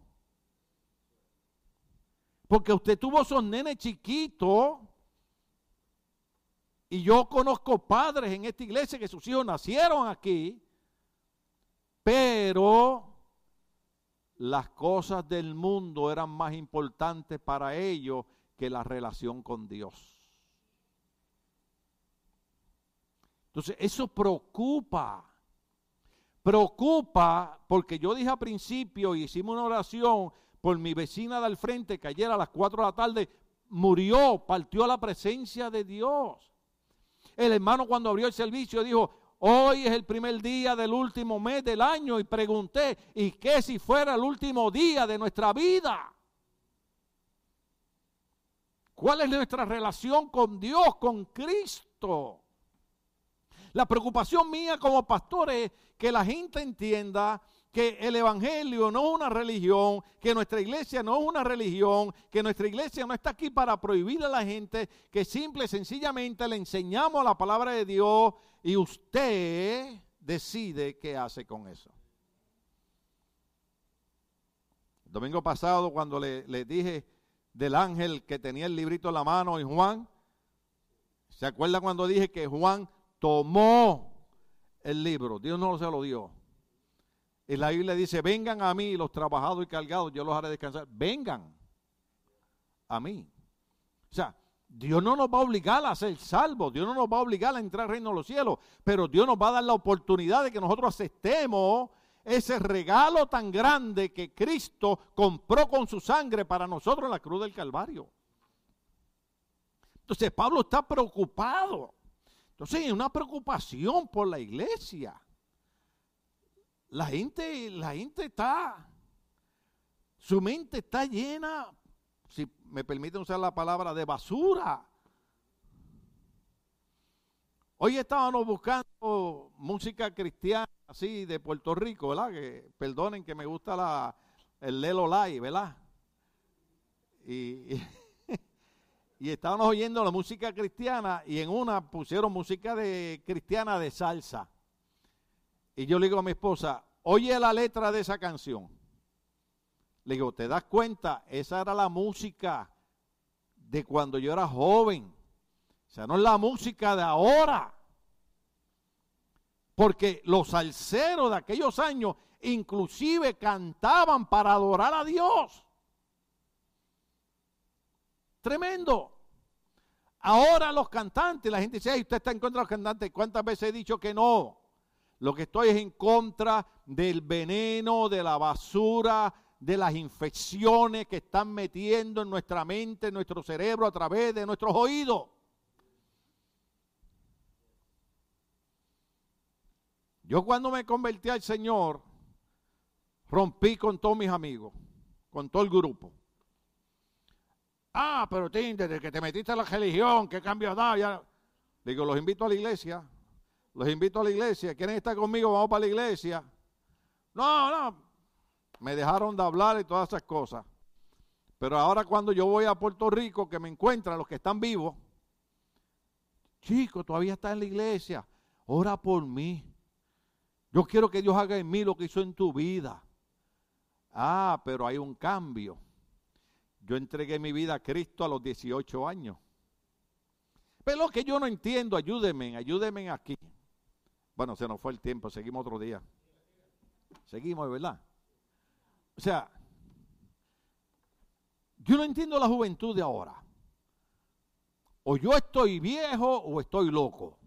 Porque usted tuvo esos nenes chiquitos. Y yo conozco padres en esta iglesia que sus hijos nacieron aquí. Pero las cosas del mundo eran más importantes para ellos que la relación con Dios. Entonces, eso preocupa preocupa porque yo dije al principio y hicimos una oración por mi vecina del frente que ayer a las 4 de la tarde murió, partió a la presencia de Dios. El hermano cuando abrió el servicio dijo, hoy es el primer día del último mes del año y pregunté, ¿y qué si fuera el último día de nuestra vida? ¿Cuál es nuestra relación con Dios, con Cristo? La preocupación mía como pastor es que la gente entienda que el Evangelio no es una religión, que nuestra iglesia no es una religión, que nuestra iglesia no está aquí para prohibir a la gente, que simple y sencillamente le enseñamos la palabra de Dios y usted decide qué hace con eso. domingo pasado cuando le, le dije del ángel que tenía el librito en la mano y Juan, ¿se acuerda cuando dije que Juan tomó el libro? Dios no se lo dio. Y la Biblia dice, vengan a mí los trabajados y cargados, yo los haré descansar. Vengan a mí. O sea, Dios no nos va a obligar a ser salvos, Dios no nos va a obligar a entrar al reino de los cielos, pero Dios nos va a dar la oportunidad de que nosotros aceptemos ese regalo tan grande que Cristo compró con su sangre para nosotros en la cruz del Calvario. Entonces Pablo está preocupado. Entonces hay una preocupación por la iglesia. La gente, la gente está, su mente está llena, si me permiten usar la palabra, de basura. Hoy estábamos buscando música cristiana así de Puerto Rico, ¿verdad? Que perdonen que me gusta la, el Lelo Live, ¿verdad? Y, y, estábamos oyendo la música cristiana y en una pusieron música de cristiana de salsa. Y yo le digo a mi esposa, oye la letra de esa canción. Le digo, ¿te das cuenta? Esa era la música de cuando yo era joven. O sea, no es la música de ahora. Porque los salseros de aquellos años inclusive cantaban para adorar a Dios. Tremendo. Ahora los cantantes, la gente dice, usted está en contra de los cantantes. ¿Cuántas veces he dicho que no? Lo que estoy es en contra del veneno, de la basura, de las infecciones que están metiendo en nuestra mente, en nuestro cerebro, a través de nuestros oídos. Yo cuando me convertí al Señor, rompí con todos mis amigos, con todo el grupo. Ah, pero Tinte, desde que te metiste a la religión, ¿qué cambio da? Ya. Digo, los invito a la iglesia. Los invito a la iglesia. ¿Quieren estar conmigo? Vamos para la iglesia. No, no. Me dejaron de hablar y todas esas cosas. Pero ahora cuando yo voy a Puerto Rico, que me encuentran los que están vivos, chico, todavía está en la iglesia. Ora por mí. Yo quiero que Dios haga en mí lo que hizo en tu vida. Ah, pero hay un cambio. Yo entregué mi vida a Cristo a los 18 años. Pero lo que yo no entiendo, ayúdenme, ayúdenme aquí. Bueno, se nos fue el tiempo, seguimos otro día. Seguimos, ¿verdad? O sea, yo no entiendo la juventud de ahora. O yo estoy viejo o estoy loco.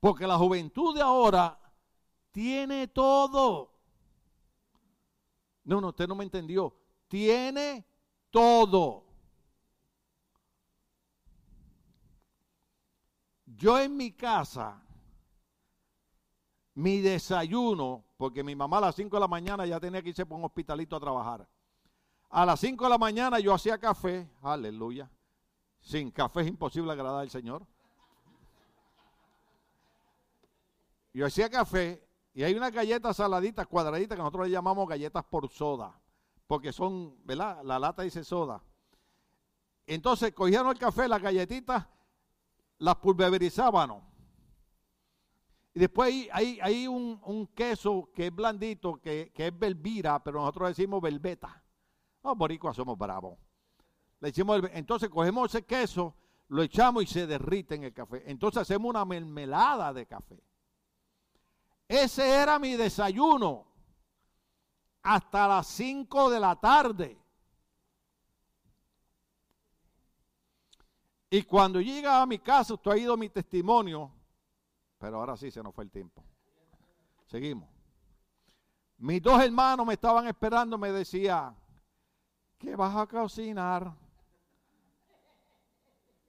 Porque la juventud de ahora tiene todo. No, no, usted no me entendió. Tiene todo. Yo en mi casa, mi desayuno, porque mi mamá a las 5 de la mañana ya tenía que irse por un hospitalito a trabajar. A las 5 de la mañana yo hacía café, aleluya. Sin café es imposible agradar al Señor. Yo hacía café y hay unas galletas saladitas, cuadraditas, que nosotros le llamamos galletas por soda, porque son, ¿verdad? La lata dice soda. Entonces cogieron el café, las galletitas, las pulverizaban. Y después hay, hay, un, queso que es blandito, que, es belvira, pero nosotros decimos belveta. Los boricuas somos bravos. Le decimos, entonces cogemos ese queso, lo echamos y se derrite en el café. Entonces hacemos una mermelada de café. Ese era mi desayuno hasta las 5 de la tarde. Y cuando llega a mi casa, usted ha ido mi testimonio, pero ahora sí se nos fue el tiempo. Seguimos. Mis dos hermanos me estaban esperando, me decía, ¿qué vas a cocinar?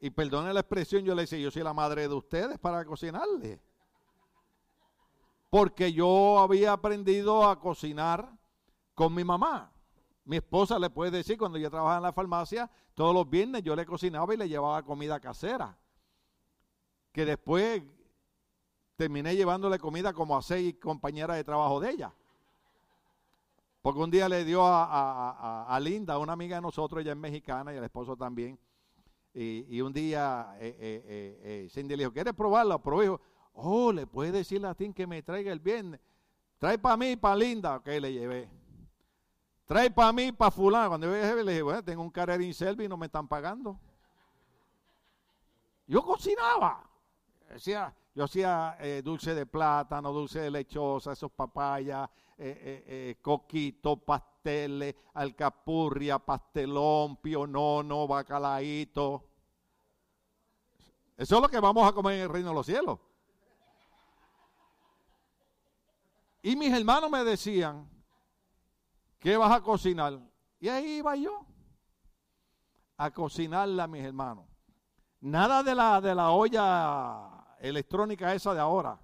Y perdone la expresión, yo le decía, yo soy la madre de ustedes para cocinarle porque yo había aprendido a cocinar con mi mamá. Mi esposa le puede decir, cuando yo trabajaba en la farmacia, todos los viernes yo le cocinaba y le llevaba comida casera. Que después terminé llevándole comida como a seis compañeras de trabajo de ella. Porque un día le dio a, Linda, una amiga de nosotros, ella es mexicana y el esposo también. Y, un día eh, eh, eh, Cindy le dijo, ¿quieres probarla? Pero dijo, oh, le puede decir a Tim que me traiga el viernes. Trae para mí, para Linda. Ok, le llevé. Trae para mí, para fulano. Cuando yo le dije, bueno, tengo un carrera selvi y no me están pagando. Yo cocinaba. Decía, yo hacía eh, dulce de plátano, dulce de lechosa, esos papayas, eh, eh, coquitos, pasteles, alcapurria, pastelón, pionono, bacalaíto. Eso es lo que vamos a comer en el reino de los cielos. Y mis hermanos me decían, ¿qué vas a cocinar? Y ahí iba yo a cocinarla mis hermanos. Nada de la, de la olla electrónica esa de ahora.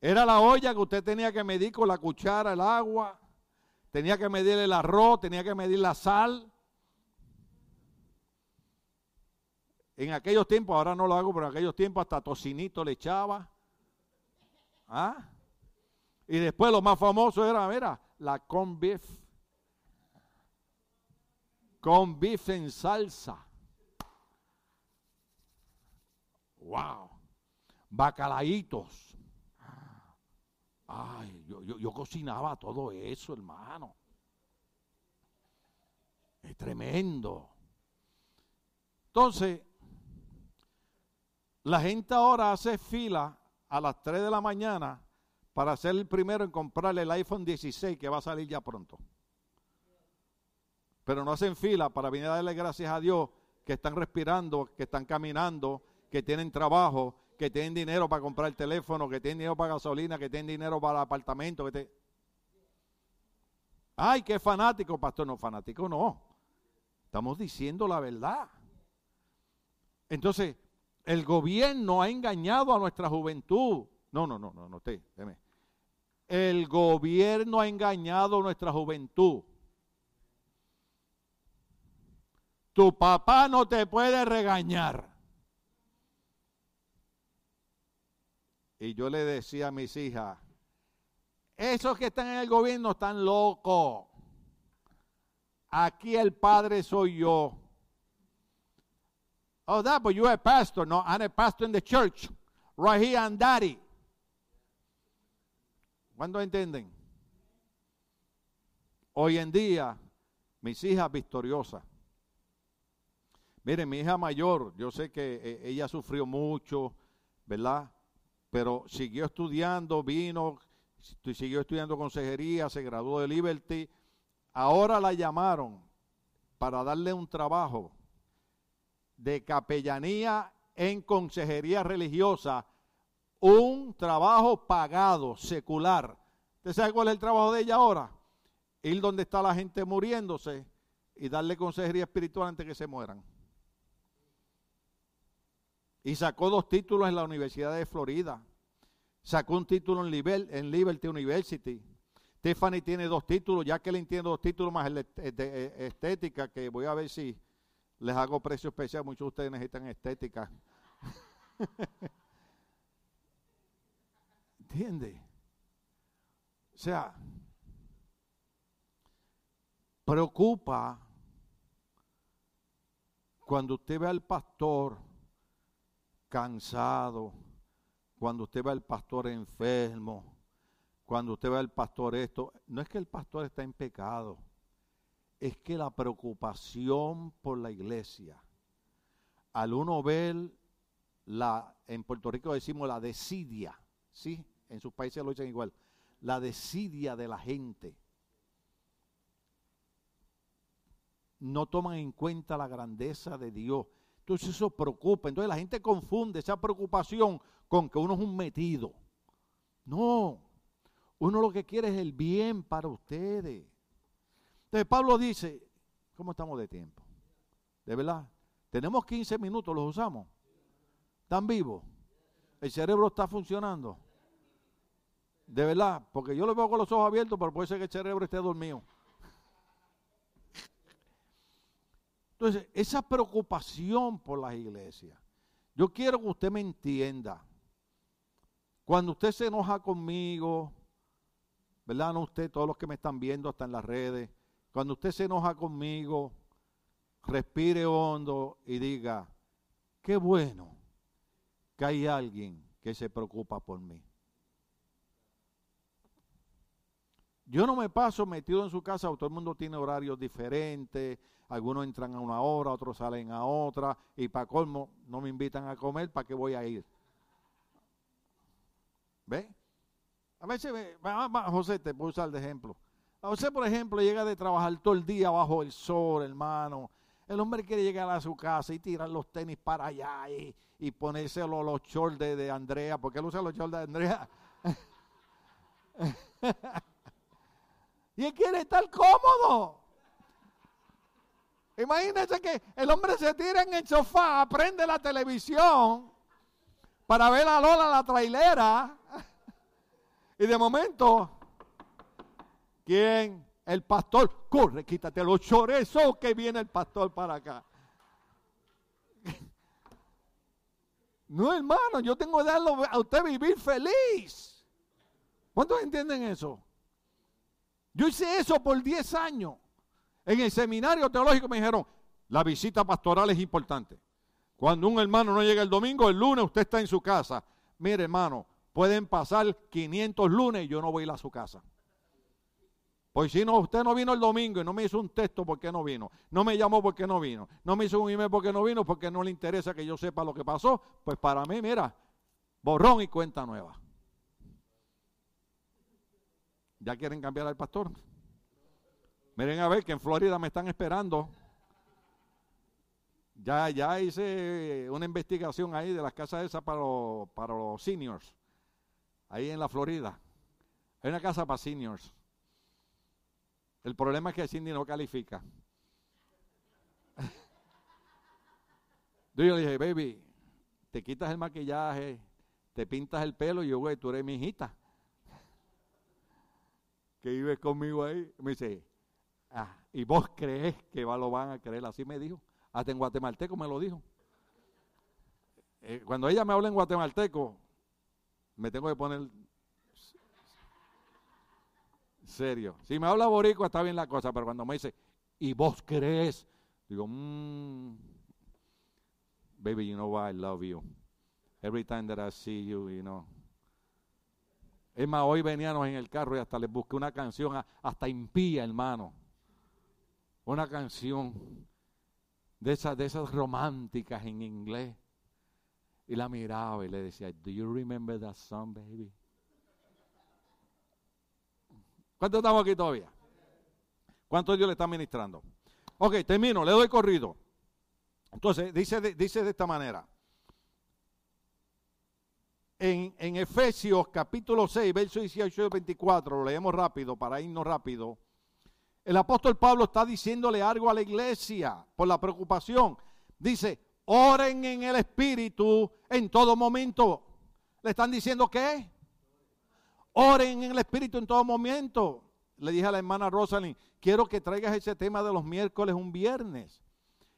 Era la olla que usted tenía que medir con la cuchara el agua, tenía que medir el arroz, tenía que medir la sal. En aquellos tiempos, ahora no lo hago, pero en aquellos tiempos hasta tocinito le echaba. ¿Ah? Y después lo más famoso era, mira, la con beef. Con beef en salsa. Wow. Bacalaitos. Ay, yo, yo, cocinaba todo eso, hermano. Es tremendo. Entonces, la gente ahora hace fila a las 3 de la mañana para ser el primero en comprarle el iPhone 16 que va a salir ya pronto. Pero no hacen fila para venir a darle gracias a Dios que están respirando, que están caminando, que tienen trabajo, que tienen dinero para comprar el teléfono, que tienen dinero para gasolina, que tienen dinero para el apartamento. Ay, qué fanático, pastor. No, fanático no. Estamos diciendo la verdad. Entonces, el gobierno ha engañado a nuestra juventud. No, no, no, no, no, usted, El gobierno ha engañado nuestra juventud. Tu papá no te puede regañar. Y yo le decía a mis hijas, esos que están en el gobierno están locos. Aquí el padre soy yo. Oh, that, but you're a pastor. No, I'm a pastor in the church. Right here and daddy. ¿Cuándo entienden? Hoy en día, mis hijas victoriosas. Miren, mi hija mayor, yo sé que eh, ella sufrió mucho, ¿verdad? pero siguió estudiando, vino, siguió estudiando consejería, se graduó de Liberty. Ahora la llamaron para darle un trabajo de capellanía en consejería religiosa, un trabajo pagado, secular. ¿Usted sabe cuál es el trabajo de ella ahora? Ir donde está la gente muriéndose y darle consejería espiritual antes que se mueran. Y sacó dos títulos en la Universidad de Florida. Sacó un título en, en Liberty University. Tiffany tiene dos títulos, ya que le entiendo dos títulos más eh, estética, que voy a ver si les hago precio especial. Muchos de ustedes necesitan estética. ¿Entiende? O sea, preocupa cuando usted ve al pastor cansado, cuando usted ve al pastor enfermo, cuando usted ve al pastor esto, no es que el pastor está en pecado, es que la preocupación por la iglesia, al uno ver la, en Puerto Rico decimos la desidia, ¿sí? En sus países lo dicen igual, la desidia de la gente. No toman en cuenta la grandeza de Dios entonces eso preocupa. Entonces la gente confunde esa preocupación con que uno es un metido. No, uno lo que quiere es el bien para ustedes. Entonces Pablo dice, ¿cómo estamos de tiempo? De verdad, tenemos 15 minutos, los usamos. ¿Están vivos? El cerebro está funcionando. De verdad, porque yo lo veo con los ojos abiertos, pero puede ser que el cerebro esté dormido. Entonces, esa preocupación por las iglesias, yo quiero que usted me entienda. Cuando usted se enoja conmigo, ¿verdad? No usted, todos los que me están viendo hasta en las redes, cuando usted se enoja conmigo, respire hondo y diga, qué bueno que hay alguien que se preocupa por mí. Yo no me paso metido en su casa, todo el mundo tiene horarios diferentes, algunos entran a una hora, otros salen a otra, y para colmo no me invitan a comer, ¿para qué voy a ir? ¿Ve? A veces, José, te puedo usar de ejemplo. José, por ejemplo, llega de trabajar todo el día bajo el sol, hermano. El hombre quiere llegar a su casa y tirar los tenis para allá y, y ponerse los, los shorts de, de, Andrea, porque él usa los shorts de Andrea. y él quiere estar cómodo. Imagínense que el hombre se tira en el sofá, prende la televisión para ver a Lola la trailera. Y de momento, ¿quién? El pastor. Corre, quítate los chorezos que viene el pastor para acá. No, hermano, yo tengo que darle a usted vivir feliz. ¿Cuántos entienden eso? Yo hice eso por 10 años. En el seminario teológico me dijeron, la visita pastoral es importante. Cuando un hermano no llega el domingo, el lunes usted está en su casa. Mire, hermano, pueden pasar 500 lunes y yo no voy a ir a su casa. Pues si no, usted no vino el domingo y no me hizo un texto porque no vino, no me llamó porque no vino, no me hizo un email porque no vino, porque no le interesa que yo sepa lo que pasó, pues para mí, mira, borrón y cuenta nueva. ¿Ya quieren cambiar al pastor? Miren a ver que en Florida me están esperando. Ya, ya hice una investigación ahí de las casas esas para para los seniors, ahí en la Florida. Hay una casa para seniors. El problema es que Cindy no califica. Yo le dije, baby, te quitas el maquillaje, te pintas el pelo y yo, güey, tú eres mi hijita. Que vives conmigo ahí. Me dice, ah, ¿y vos crees que lo van a creer? Así me dijo. Hasta en guatemalteco me lo dijo. Eh, cuando ella me habla en guatemalteco, me tengo que poner serio. Si me habla boricua está bien la cosa, pero cuando me dice, ¿y vos crees? Digo, mmm, baby, you know why I love you. Every time that I see you, you know. Es más, hoy veníamos en el carro y hasta les busqué una canción, hasta impía, hermano. Una canción de esas, de esas románticas en inglés. Y la miraba y le decía, Do you remember that song, baby? ¿Cuántos estamos aquí todavía? ¿Cuántos Dios le está ministrando? Ok, termino, le doy corrido. Entonces, dice dice de esta manera. En, Efesios capítulo 6, verso 18 y 24, lo leemos rápido para irnos rápido. El apóstol Pablo está diciéndole algo a la iglesia por la preocupación. Dice, oren en el Espíritu en todo momento. ¿Le están diciendo qué? Oren en el Espíritu en todo momento. Le dije a la hermana Rosalind, quiero que traigas ese tema de los miércoles un viernes.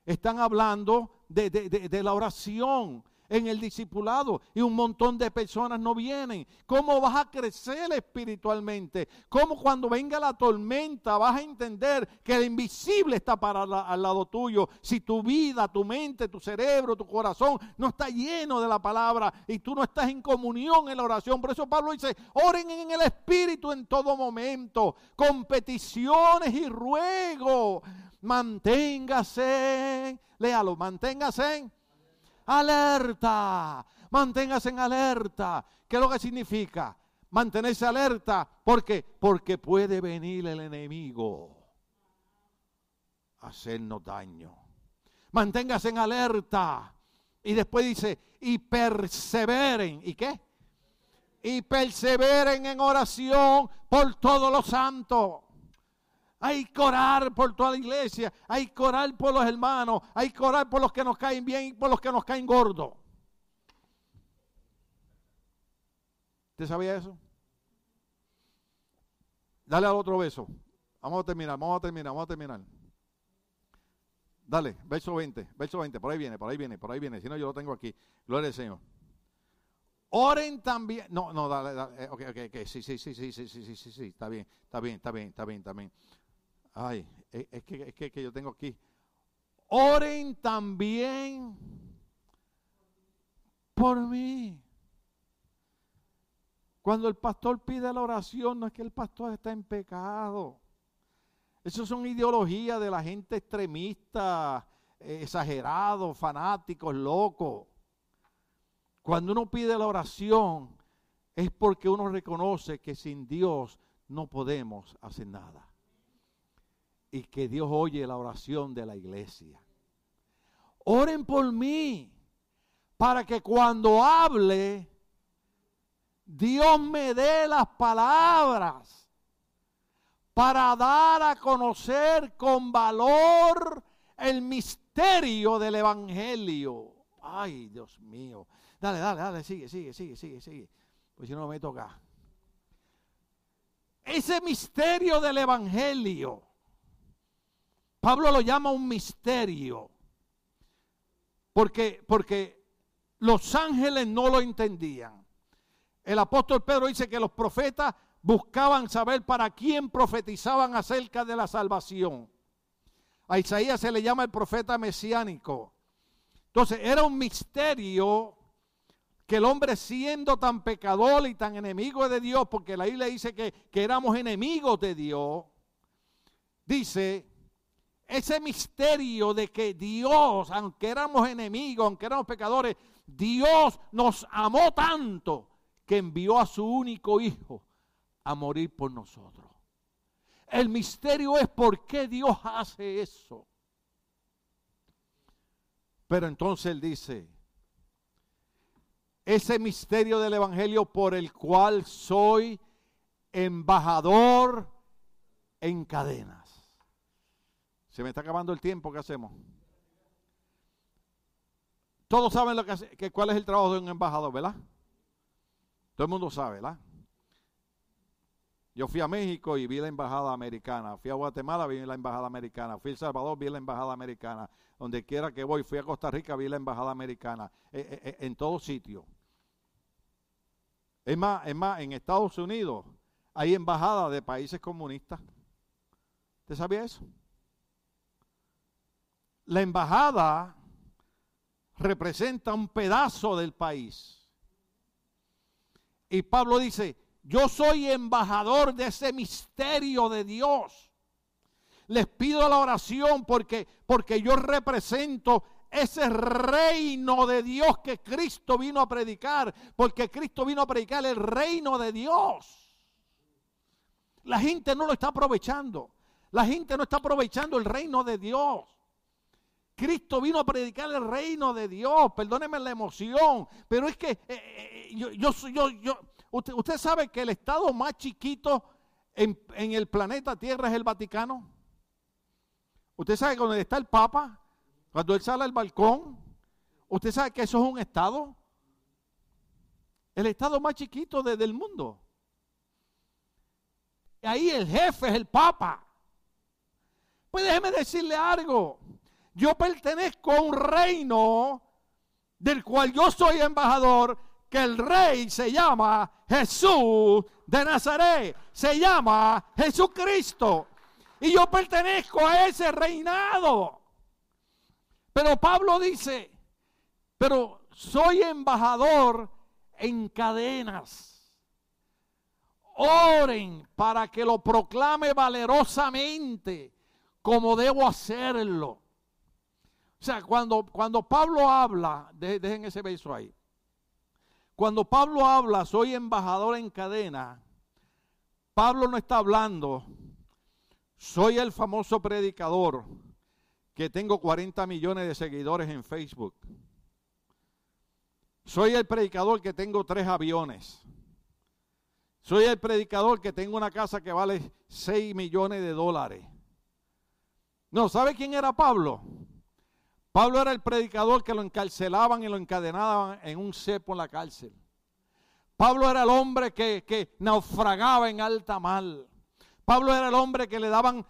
Están hablando de la oración en el discipulado y un montón de personas no vienen. ¿Cómo vas a crecer espiritualmente? ¿Cómo cuando venga la tormenta vas a entender que el invisible está para al lado tuyo? Si tu vida, tu mente, tu cerebro, tu corazón no está lleno de la palabra y tú no estás en comunión en la oración. Por eso Pablo dice, oren en el espíritu en todo momento, con peticiones y ruego. Manténgase, léalo, manténgase alerta, manténgase en alerta. ¿Qué es lo que significa? Mantenerse alerta. ¿Por qué? Porque puede venir el enemigo a hacernos daño. Manténgase en alerta. Y después dice, y perseveren. ¿Y qué? Y perseveren en oración por todos los santos. Hay que orar por toda la iglesia. Hay que orar por los hermanos. Hay que orar por los que nos caen bien y por los que nos caen gordos. ¿Usted sabía eso? Dale al otro beso. Vamos a terminar, vamos a terminar, vamos a terminar. Dale, verso 20, verso 20, por ahí viene, por ahí viene, por ahí viene. Si no, yo lo tengo aquí. Gloria al Señor. Oren también. No, no, dale, dale. eh, Ok, ok, ok. Sí, sí, sí, sí, sí, sí, sí, sí, sí. Está bien, está bien, está bien, está bien, está bien. Ay, es, es que, es que, que yo tengo aquí. Oren también por mí. Cuando el pastor pide la oración, no es que el pastor está en pecado. Eso son ideologías de la gente extremista, eh, exagerados, fanáticos, locos. Cuando uno pide la oración, es porque uno reconoce que sin Dios no podemos hacer nada. Y que Dios oye la oración de la iglesia. Oren por mí, para que cuando hable, Dios me dé las palabras para dar a conocer con valor el misterio del Evangelio. Ay, Dios mío. Dale, dale, dale, sigue, sigue, sigue, sigue, sigue. Pues si no me toca. Ese misterio del Evangelio, Pablo lo llama un misterio. Porque, porque los ángeles no lo entendían. El apóstol Pedro dice que los profetas buscaban saber para quién profetizaban acerca de la salvación. A Isaías se le llama el profeta mesiánico. Entonces era un misterio que el hombre siendo tan pecador y tan enemigo de Dios, porque la Biblia dice que, que éramos enemigos de Dios, dice, ese misterio de que Dios, aunque éramos enemigos, aunque éramos pecadores, Dios nos amó tanto que envió a su único hijo a morir por nosotros. El misterio es por qué Dios hace eso. Pero entonces él dice, ese misterio del Evangelio por el cual soy embajador en cadenas. Se me está acabando el tiempo, ¿qué hacemos? Todos saben lo que, cuál es el trabajo de un embajador, ¿verdad? Todo el mundo sabe, ¿verdad? Yo fui a México y vi la embajada americana. Fui a Guatemala, vi la embajada americana. Fui a El Salvador, vi la embajada americana. Donde quiera que voy, fui a Costa Rica, vi la embajada americana. Eh, eh, en todo sitio. Es más, es más, en Estados Unidos hay embajadas de países comunistas. ¿Usted sabía eso? La embajada representa un pedazo del país. Y Pablo dice, yo soy embajador de ese misterio de Dios. Les pido la oración porque, porque yo represento ese reino de Dios que Cristo vino a predicar. Porque Cristo vino a predicar el reino de Dios. La gente no lo está aprovechando. La gente no está aprovechando el reino de Dios. Cristo vino a predicar el reino de Dios. Perdóneme la emoción, pero es que eh, eh, yo, yo, yo, yo usted, usted, sabe que el estado más chiquito en, en, el planeta Tierra es el Vaticano. Usted sabe que donde está el Papa, cuando él sale al balcón, usted sabe que eso es un estado. El estado más chiquito de, del mundo. Y ahí el jefe es el Papa. Pues déjeme decirle algo yo pertenezco a un reino del cual yo soy embajador, que el rey se llama Jesús de Nazaret, se llama Jesucristo. Y yo pertenezco a ese reinado. Pero Pablo dice, pero soy embajador en cadenas. Oren para que lo proclame valerosamente como debo hacerlo. Sea, cuando, cuando Pablo habla, dejen ese beso ahí. Cuando Pablo habla, soy embajador en cadena, Pablo no está hablando, soy el famoso predicador que tengo 40 millones de seguidores en Facebook. Soy el predicador que tengo tres aviones. Soy el predicador que tengo una casa que vale 6 millones de dólares. No, ¿sabe quién era Pablo? Pablo era el predicador que lo encarcelaban y lo encadenaban en un cepo en la cárcel. Pablo era el hombre que, que naufragaba en alta mar. Pablo era el hombre que le daban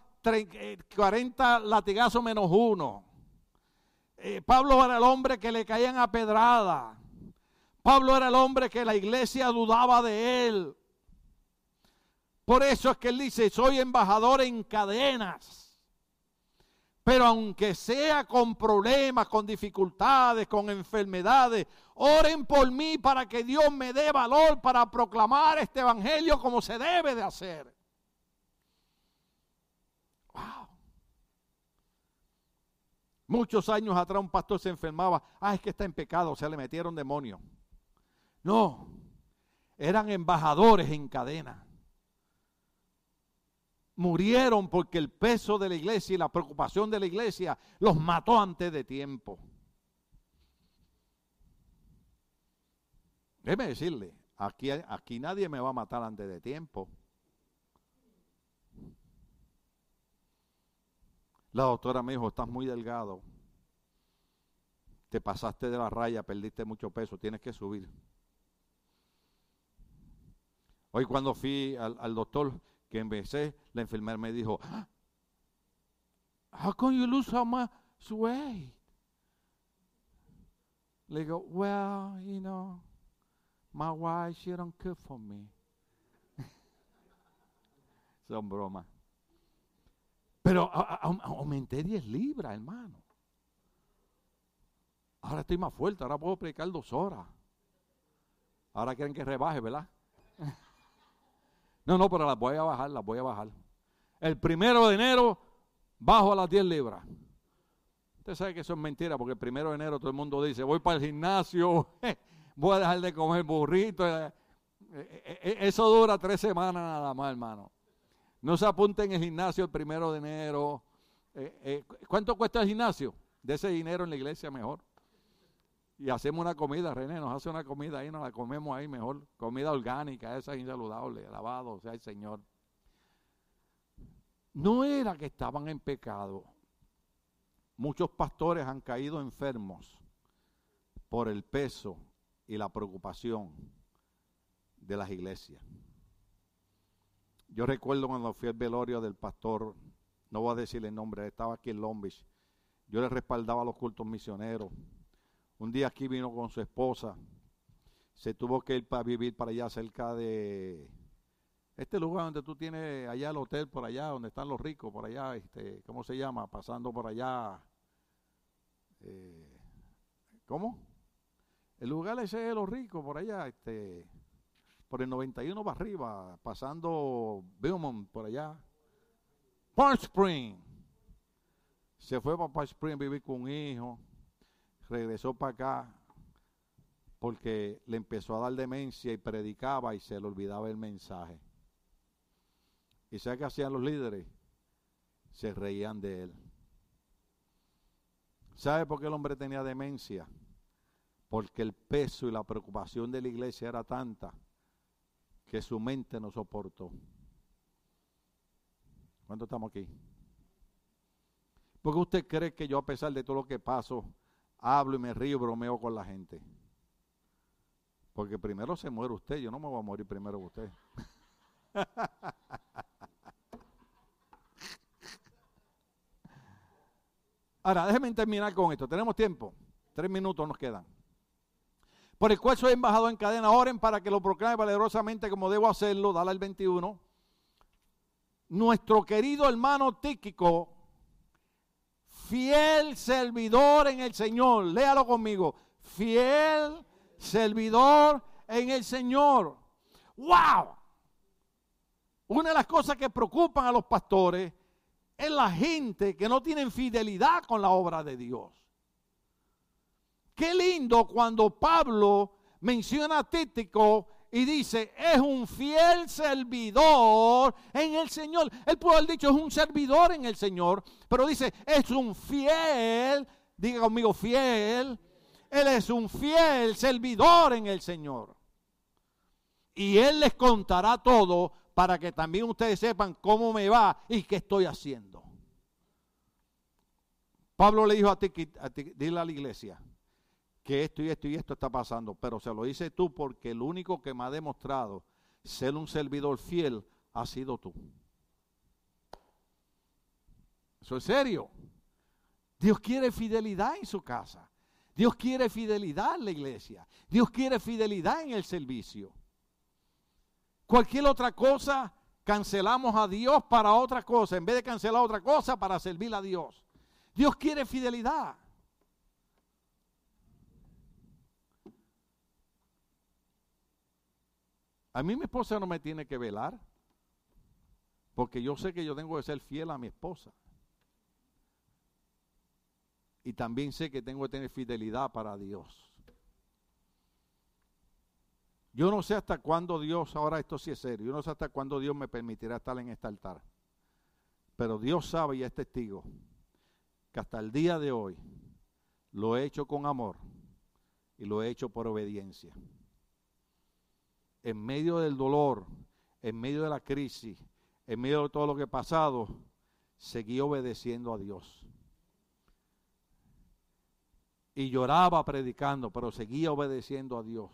40 latigazos menos uno. Eh, Pablo era el hombre que le caían a pedrada. Pablo era el hombre que la iglesia dudaba de él. Por eso es que él dice, soy embajador en cadenas. Pero aunque sea con problemas, con dificultades, con enfermedades, oren por mí para que Dios me dé valor para proclamar este evangelio como se debe de hacer. Wow. Muchos años atrás un pastor se enfermaba. Ah, es que está en pecado, o sea, le metieron demonio. No, eran embajadores en cadena. Murieron porque el peso de la iglesia y la preocupación de la iglesia los mató antes de tiempo. Déjeme decirle, aquí, aquí nadie me va a matar antes de tiempo. La doctora me dijo, estás muy delgado. Te pasaste de la raya, perdiste mucho peso, tienes que subir. Hoy cuando fui al, doctor que empecé, la enfermera me dijo, ah, how come you lose so much weight? Le digo, well, you know, my wife, she don't cook for me. Son bromas. Pero aumenté 10 libras, hermano. Ahora estoy más fuerte, ahora puedo predicar dos horas. Ahora quieren que rebaje, ¿verdad? No, no, pero las voy a bajar, las voy a bajar. El primero de enero bajo a las 10 libras. Usted sabe que eso es mentira, porque el primero de enero todo el mundo dice, voy para el gimnasio, voy a dejar de comer burrito. Eh, eh, eh, eso dura tres semanas nada más, hermano. No se apunten en el gimnasio el primero de enero. ¿Cuánto cuesta el gimnasio? De ese dinero en la iglesia mejor. Y hacemos una comida, René nos hace una comida ahí, nos la comemos ahí mejor. Comida orgánica, esa insaludable, alabado sea el Señor. No era que estaban en pecado. Muchos pastores han caído enfermos por el peso y la preocupación de las iglesias. Yo recuerdo cuando fui al velorio del pastor, no voy a decir el nombre, estaba aquí en Long. Yo le respaldaba los cultos misioneros un día aquí vino con su esposa. Se tuvo que ir para vivir para allá cerca de este lugar donde tú tienes allá el hotel por allá, donde están los ricos por allá, este, ¿cómo se llama? Pasando por allá. Eh, ¿Cómo? El lugar ese de los ricos por allá, este, por el 91 para arriba, pasando Beaumont por allá. Park Spring. Se fue para Park Spring a vivir con un hijo regresó para acá porque le empezó a dar demencia y predicaba y se le olvidaba el mensaje. ¿Y sabe qué hacían los líderes? Se reían de él. ¿Sabe por qué el hombre tenía demencia? Porque el peso y la preocupación de la iglesia era tanta que su mente no soportó. ¿Cuánto estamos aquí? Porque usted cree que yo a pesar de todo lo que paso, hablo y me río, bromeo con la gente. Porque primero se muere usted, yo no me voy a morir primero que usted. Ahora, déjenme terminar con esto. Tenemos tiempo. Tres minutos nos quedan. Por el cual soy embajador en cadena. Oren para que lo proclame valerosamente como debo hacerlo. Dale al 21. Nuestro querido hermano Tíquico fiel servidor en el Señor. Léalo conmigo. Fiel servidor en el Señor. ¡Wow! Una de las cosas que preocupan a los pastores es la gente que no tienen fidelidad con la obra de Dios. Qué lindo cuando Pablo menciona a Títico y dice, es un fiel servidor en el Señor. Él puede haber dicho, es un servidor en el Señor, pero dice, es un fiel, diga conmigo, fiel. Él es un fiel servidor en el Señor. Y Él les contará todo para que también ustedes sepan cómo me va y qué estoy haciendo. Pablo le dijo a ti, a ti dile a la iglesia, que esto y esto y esto está pasando, pero se lo dice tú porque el único que me ha demostrado ser un servidor fiel ha sido tú. Eso es serio. Dios quiere fidelidad en su casa. Dios quiere fidelidad en la iglesia. Dios quiere fidelidad en el servicio. Cualquier otra cosa, cancelamos a Dios para otra cosa. En vez de cancelar otra cosa, para servir a Dios. Dios quiere fidelidad. A mí mi esposa no me tiene que velar, porque yo sé que yo tengo que ser fiel a mi esposa. Y también sé que tengo que tener fidelidad para Dios. Yo no sé hasta cuándo Dios, ahora esto sí es serio, yo no sé hasta cuándo Dios me permitirá estar en este altar. Pero Dios sabe y es testigo que hasta el día de hoy lo he hecho con amor y lo he hecho por obediencia en medio del dolor, en medio de la crisis, en medio de todo lo que ha pasado, seguí obedeciendo a Dios. Y lloraba predicando, pero seguía obedeciendo a Dios.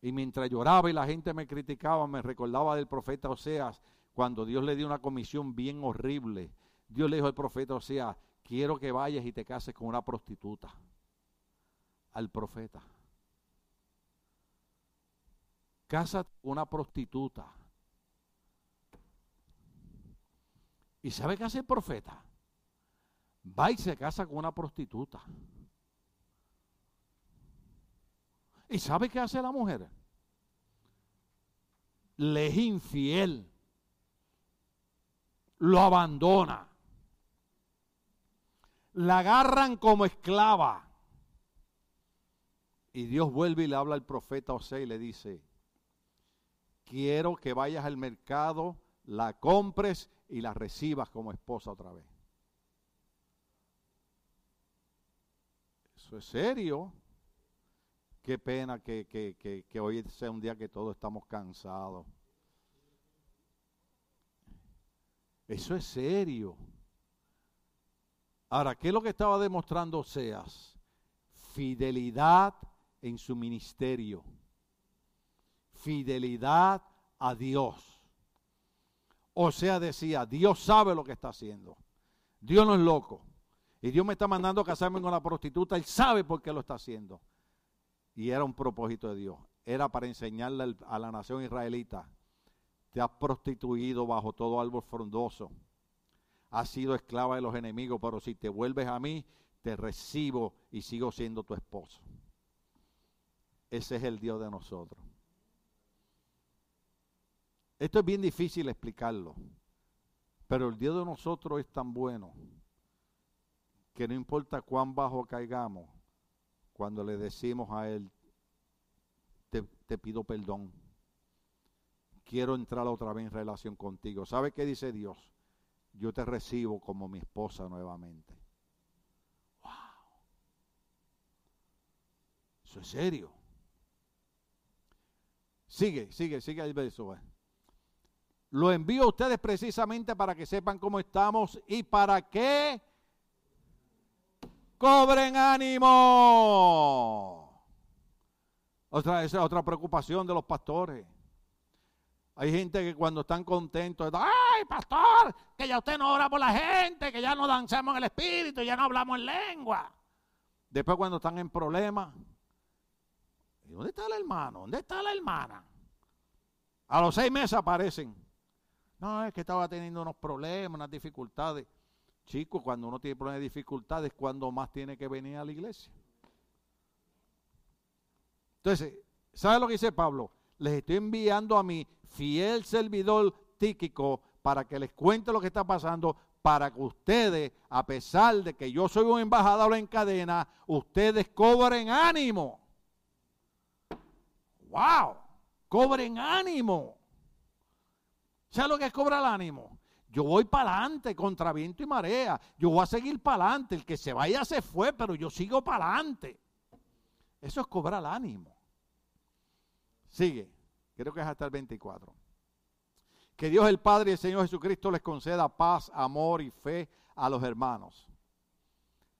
Y mientras lloraba y la gente me criticaba, me recordaba del profeta Oseas, cuando Dios le dio una comisión bien horrible. Dios le dijo al profeta Oseas, quiero que vayas y te cases con una prostituta. Al profeta. Casa una prostituta. ¿Y sabe qué hace el profeta? Va y se casa con una prostituta. ¿Y sabe qué hace la mujer? Le es infiel. Lo abandona. La agarran como esclava. Y Dios vuelve y le habla al profeta José y le dice, quiero que vayas al mercado, la compres y la recibas como esposa otra vez. Eso es serio. Qué pena que, que, hoy sea un día que todos estamos cansados. Eso es serio. Ahora, ¿qué es lo que estaba demostrando Seas? Fidelidad en su ministerio fidelidad a Dios. O sea, decía, Dios sabe lo que está haciendo. Dios no es loco. Y Dios me está mandando a casarme con la prostituta. Él sabe por qué lo está haciendo. Y era un propósito de Dios. Era para enseñarle a la nación israelita. Te has prostituido bajo todo árbol frondoso. Has sido esclava de los enemigos, pero si te vuelves a mí, te recibo y sigo siendo tu esposo. Ese es el Dios de nosotros. Esto es bien difícil explicarlo, pero el Dios de nosotros es tan bueno que no importa cuán bajo caigamos, cuando le decimos a Él, te, pido perdón, quiero entrar otra vez en relación contigo. ¿Sabe qué dice Dios? Yo te recibo como mi esposa nuevamente. ¡Wow! Eso es serio. Sigue, sigue, sigue el verso. Lo envío a ustedes precisamente para que sepan cómo estamos y para que cobren ánimo. Otra, esa es otra preocupación de los pastores. Hay gente que cuando están contentos, ay, pastor, que ya usted no ora por la gente, que ya no danzamos en el espíritu, ya no hablamos en lengua. Después cuando están en problemas, ¿dónde está el hermano? ¿Dónde está la hermana? A los seis meses aparecen. No, es que estaba teniendo unos problemas, unas dificultades. Chicos, cuando uno tiene problemas y dificultades, ¿cuándo más tiene que venir a la iglesia? Entonces, ¿sabe lo que dice Pablo? Les estoy enviando a mi fiel servidor Tíquico para que les cuente lo que está pasando, para que ustedes, a pesar de que yo soy un embajador en cadena, ustedes cobren ánimo. ¡Wow! Cobren ánimo. ¿Sabes lo que es cobrar el ánimo? Yo voy para adelante contra viento y marea. Yo voy a seguir para adelante. El que se vaya se fue, pero yo sigo para adelante. Eso es cobrar el ánimo. Sigue. Creo que es hasta el 24. Que Dios el Padre y el Señor Jesucristo les conceda paz, amor y fe a los hermanos.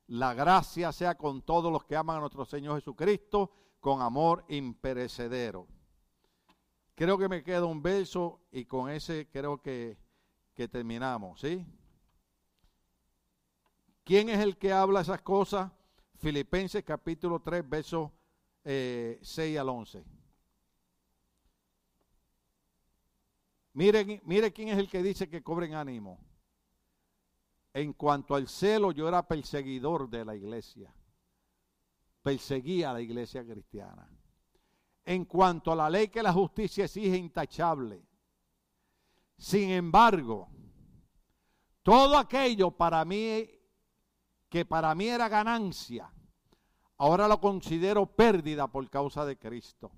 La gracia sea con todos los que aman a nuestro Señor Jesucristo con amor imperecedero. Creo que me queda un verso y con ese creo que, que terminamos, ¿sí? ¿Quién es el que habla esas cosas? Filipenses capítulo 3, versos 6 eh, al 11. Miren, miren quién es el que dice que cobren ánimo. En cuanto al celo, yo era perseguidor de la iglesia. Perseguía a la iglesia cristiana. En cuanto a la ley que la justicia exige intachable. Sin embargo, todo aquello para mí que para mí era ganancia, ahora lo considero pérdida por causa de Cristo.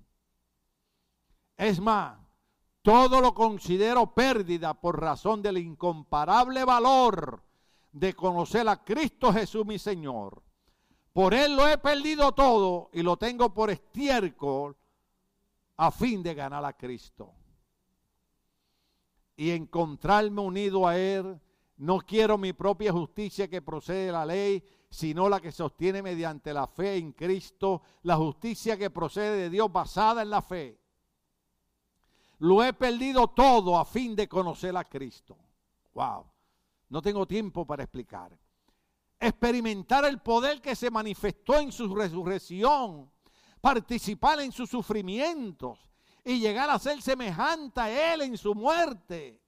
Es más, todo lo considero pérdida por razón del incomparable valor de conocer a Cristo Jesús mi Señor. Por Él lo he perdido todo y lo tengo por estiércol a fin de ganar a Cristo. Y encontrarme unido a Él no quiero mi propia justicia que procede de la ley, sino la que sostiene mediante la fe en Cristo, la justicia que procede de Dios basada en la fe. Lo he perdido todo a fin de conocer a Cristo. Wow. No tengo tiempo para explicar. Experimentar el poder que se manifestó en su resurrección, participar en sus sufrimientos y llegar a ser semejante a Él en su muerte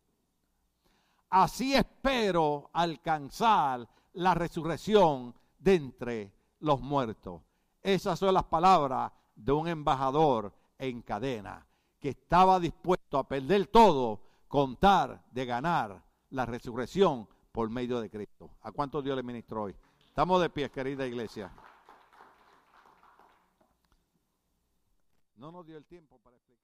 así espero alcanzar la resurrección de entre los muertos. Esas son las palabras de un embajador en cadena que estaba dispuesto a perder todo, contar de ganar la resurrección por medio de Cristo. ¿A cuánto Dios le ministró hoy? Estamos de pie, querida iglesia. No nos dio el tiempo para explicar.